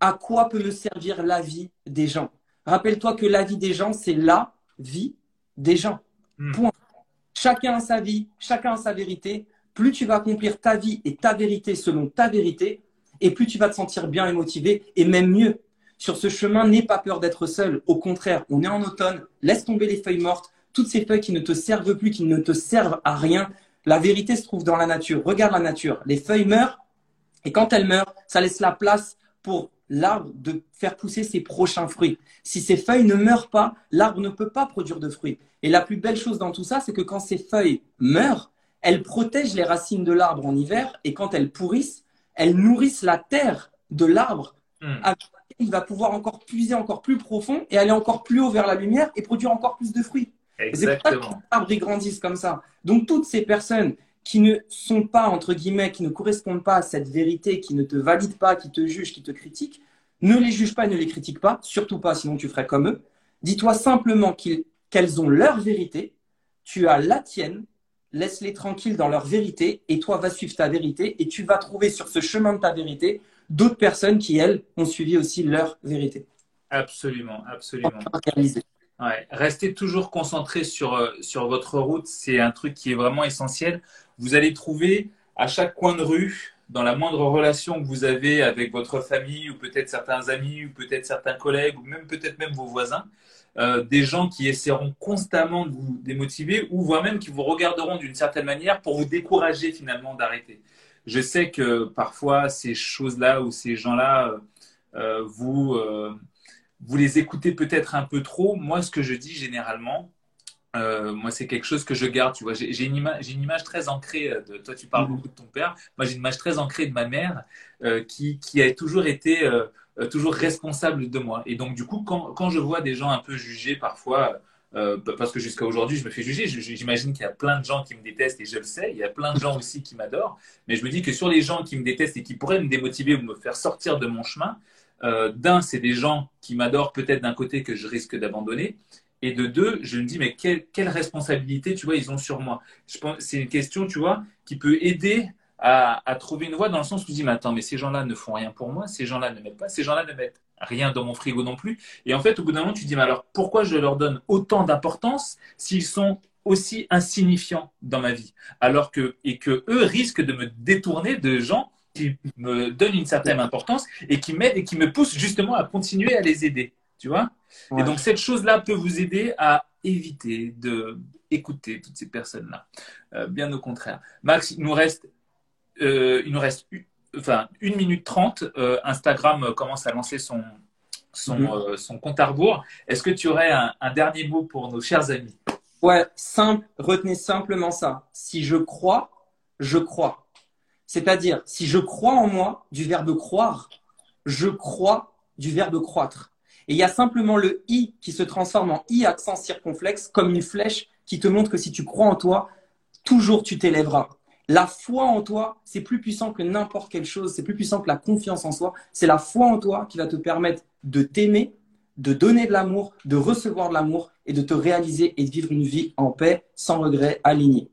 à quoi peut me servir la vie des gens? Rappelle-toi que la vie des gens, c'est la vie des gens. Hmm. Point. Chacun a sa vie, chacun a sa vérité. Plus tu vas accomplir ta vie et ta vérité selon ta vérité, et plus tu vas te sentir bien et motivé, et même mieux. Sur ce chemin, n'aie pas peur d'être seul. Au contraire, on est en automne, laisse tomber les feuilles mortes, toutes ces feuilles qui ne te servent plus, qui ne te servent à rien. La vérité se trouve dans la nature. Regarde la nature. Les feuilles meurent, et quand elle meurt, ça laisse la place pour l'arbre de faire pousser ses prochains fruits. Si ces feuilles ne meurent pas, l'arbre ne peut pas produire de fruits. Et la plus belle chose dans tout ça, c'est que quand ces feuilles meurent, elles protègent les racines de l'arbre en hiver et quand elles pourrissent, elles nourrissent la terre de l'arbre hmm. Il va pouvoir encore puiser encore plus profond et aller encore plus haut vers la lumière et produire encore plus de fruits. C'est pour ça que les arbres grandissent comme ça. Donc toutes ces personnes qui ne sont pas, entre guillemets, qui ne correspondent pas à cette vérité, qui ne te valident pas, qui te jugent, qui te critiquent, ne les juge pas et ne les critique pas, surtout pas, sinon tu ferais comme eux. Dis-toi simplement qu'elles ont leur vérité, tu as la tienne, laisse-les tranquilles dans leur vérité et toi va suivre ta vérité et tu vas trouver sur ce chemin de ta vérité d'autres personnes qui, elles, ont suivi aussi leur vérité. Absolument, absolument. Ouais. Restez toujours concentré sur, euh, sur votre route, c'est un truc qui est vraiment essentiel. Vous allez trouver à chaque coin de rue, dans la moindre relation que vous avez avec votre famille ou peut-être certains amis ou peut-être certains collègues ou même peut-être même vos voisins, euh, des gens qui essaieront constamment de vous démotiver ou voire même qui vous regarderont d'une certaine manière pour vous décourager finalement d'arrêter. Je sais que parfois ces choses-là ou ces gens-là, euh, euh vous, euh, vous les écoutez peut-être un peu trop. Moi, ce que je dis généralement, euh, moi, c'est quelque chose que je garde. Tu vois, j'ai une, image, une image très ancrée. De, toi, tu parles mhm. beaucoup de ton père. Moi, j'ai une image très ancrée de ma mère qui, qui, a toujours été toujours responsable de moi. Et donc, du coup, quand, quand, je vois des gens un peu jugés parfois, parce que jusqu'à aujourd'hui, je me fais juger. J'imagine qu'il y a plein de gens qui me détestent et je le sais. Il y a plein de gens aussi qui m'adorent. Mais je me dis que sur les gens qui me détestent et qui pourraient me démotiver ou me faire sortir de mon chemin, euh, d'un, c'est des gens qui m'adorent peut-être d'un côté que je risque d'abandonner. Et de deux, je me dis, mais quelle, quelle responsabilité, tu vois, ils ont sur moi. C'est une question, tu vois, qui peut aider à, à, trouver une voie dans le sens où je dis, mais attends, mais ces gens-là ne font rien pour moi, ces gens-là ne m'aident pas, ces gens-là ne mettent rien dans mon frigo non plus. Et en fait, au bout d'un moment, tu te dis, mais alors pourquoi je leur donne autant d'importance s'ils sont aussi insignifiants dans ma vie? Alors que, et que eux risquent de me détourner de gens qui me donnent une certaine importance et qui m'aident et qui me poussent justement à continuer à les aider. Tu vois? Et donc, cette chose-là peut vous aider à éviter de écouter toutes ces personnes-là. Euh, bien au contraire. Max, il nous reste, euh, il nous reste enfin, une minute trente. Euh, Instagram commence à lancer son, son, mhm. son compte à rebours. Est-ce que tu aurais un, un dernier mot pour nos chers amis? Ouais, simple. Retenez simplement ça. Si je crois, je crois. C'est-à-dire, si je crois en moi, du verbe croire, je crois du verbe croître. Et il y a simplement le i qui se transforme en i accent circonflexe comme une flèche qui te montre que si tu crois en toi, toujours tu t'élèveras. La foi en toi, c'est plus puissant que n'importe quelle chose, c'est plus puissant que la confiance en soi. C'est la foi en toi qui va te permettre de t'aimer, de donner de l'amour, de recevoir de l'amour et de te réaliser et de vivre une vie en paix, sans regret, alignée.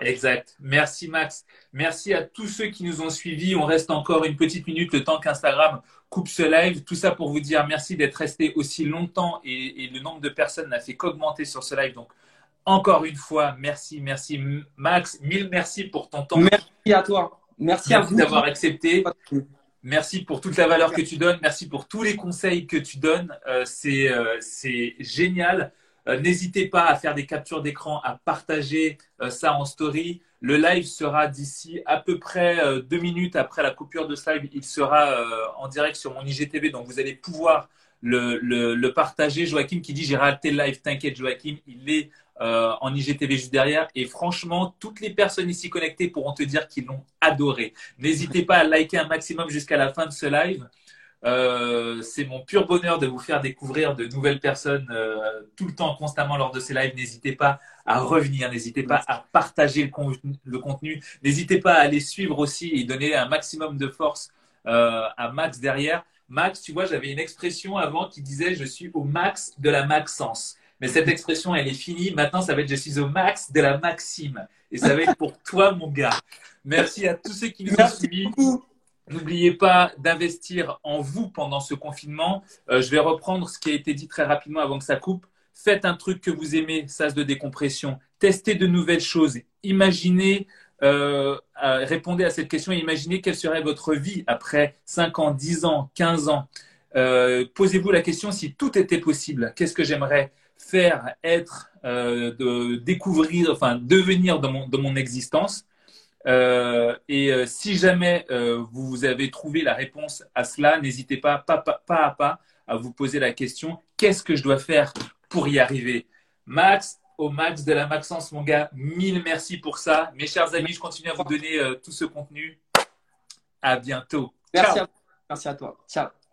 Exact. Merci Max. Merci à tous ceux qui nous ont suivis. On reste encore une petite minute le temps qu'Instagram coupe ce live. Tout ça pour vous dire merci d'être resté aussi longtemps et, le nombre de personnes n'a fait qu'augmenter sur ce live. Donc encore une fois, merci, merci Max. Mille merci pour ton temps. Merci à toi. Merci, à vous d'avoir accepté. Merci pour toute la valeur que tu donnes. Merci pour tous les conseils que tu donnes. Euh, euh, c'est génial. Euh, n'hésitez pas à faire des captures d'écran, à partager ça en story. Le live sera d'ici à peu près deux minutes après la coupure de ce live. Il sera en direct sur mon IGTV, donc vous allez pouvoir le, le, partager. Joachim qui dit j'ai raté le live, t'inquiète Joachim, il est en IGTV juste derrière. Et franchement, toutes les personnes ici connectées pourront te dire qu'ils l'ont adoré. N'hésitez pas à liker un maximum jusqu'à la fin de ce live. Euh, c'est mon pur bonheur de vous faire découvrir de nouvelles personnes euh, tout le temps, constamment lors de ces lives. N'hésitez pas à revenir, n'hésitez pas à partager le contenu, n'hésitez pas à aller suivre aussi et donner un maximum de force euh, à Max derrière. Max, tu vois, j'avais une expression avant qui disait je suis au max de la maxence. Mais cette expression, elle est finie. Maintenant, ça va être je suis au max de la maxime. Et ça va être pour toi, mon gars. Merci à tous ceux qui nous ont suivis. N'oubliez pas d'investir en vous pendant ce confinement. Euh, je vais reprendre ce qui a été dit très rapidement avant que ça coupe. Faites un truc que vous aimez, sas de décompression. Testez de nouvelles choses. Imaginez, euh, répondez à cette question et imaginez quelle serait votre vie après 5 ans, 10 ans, 15 ans. Euh, posez-vous la question si tout était possible. Qu'est-ce que j'aimerais faire, être, de découvrir, enfin devenir dans mon, dans mon existence euh, et euh, si jamais euh, vous avez trouvé la réponse à cela, n'hésitez pas, pas, pas, à pas, à vous poser la question qu'est-ce que je dois faire pour y arriver? Max, au max de la Maxence, mon gars, mille merci pour ça. Mes chers amis, je continue à vous donner tout ce contenu. À bientôt. Merci, à, merci à toi. Ciao.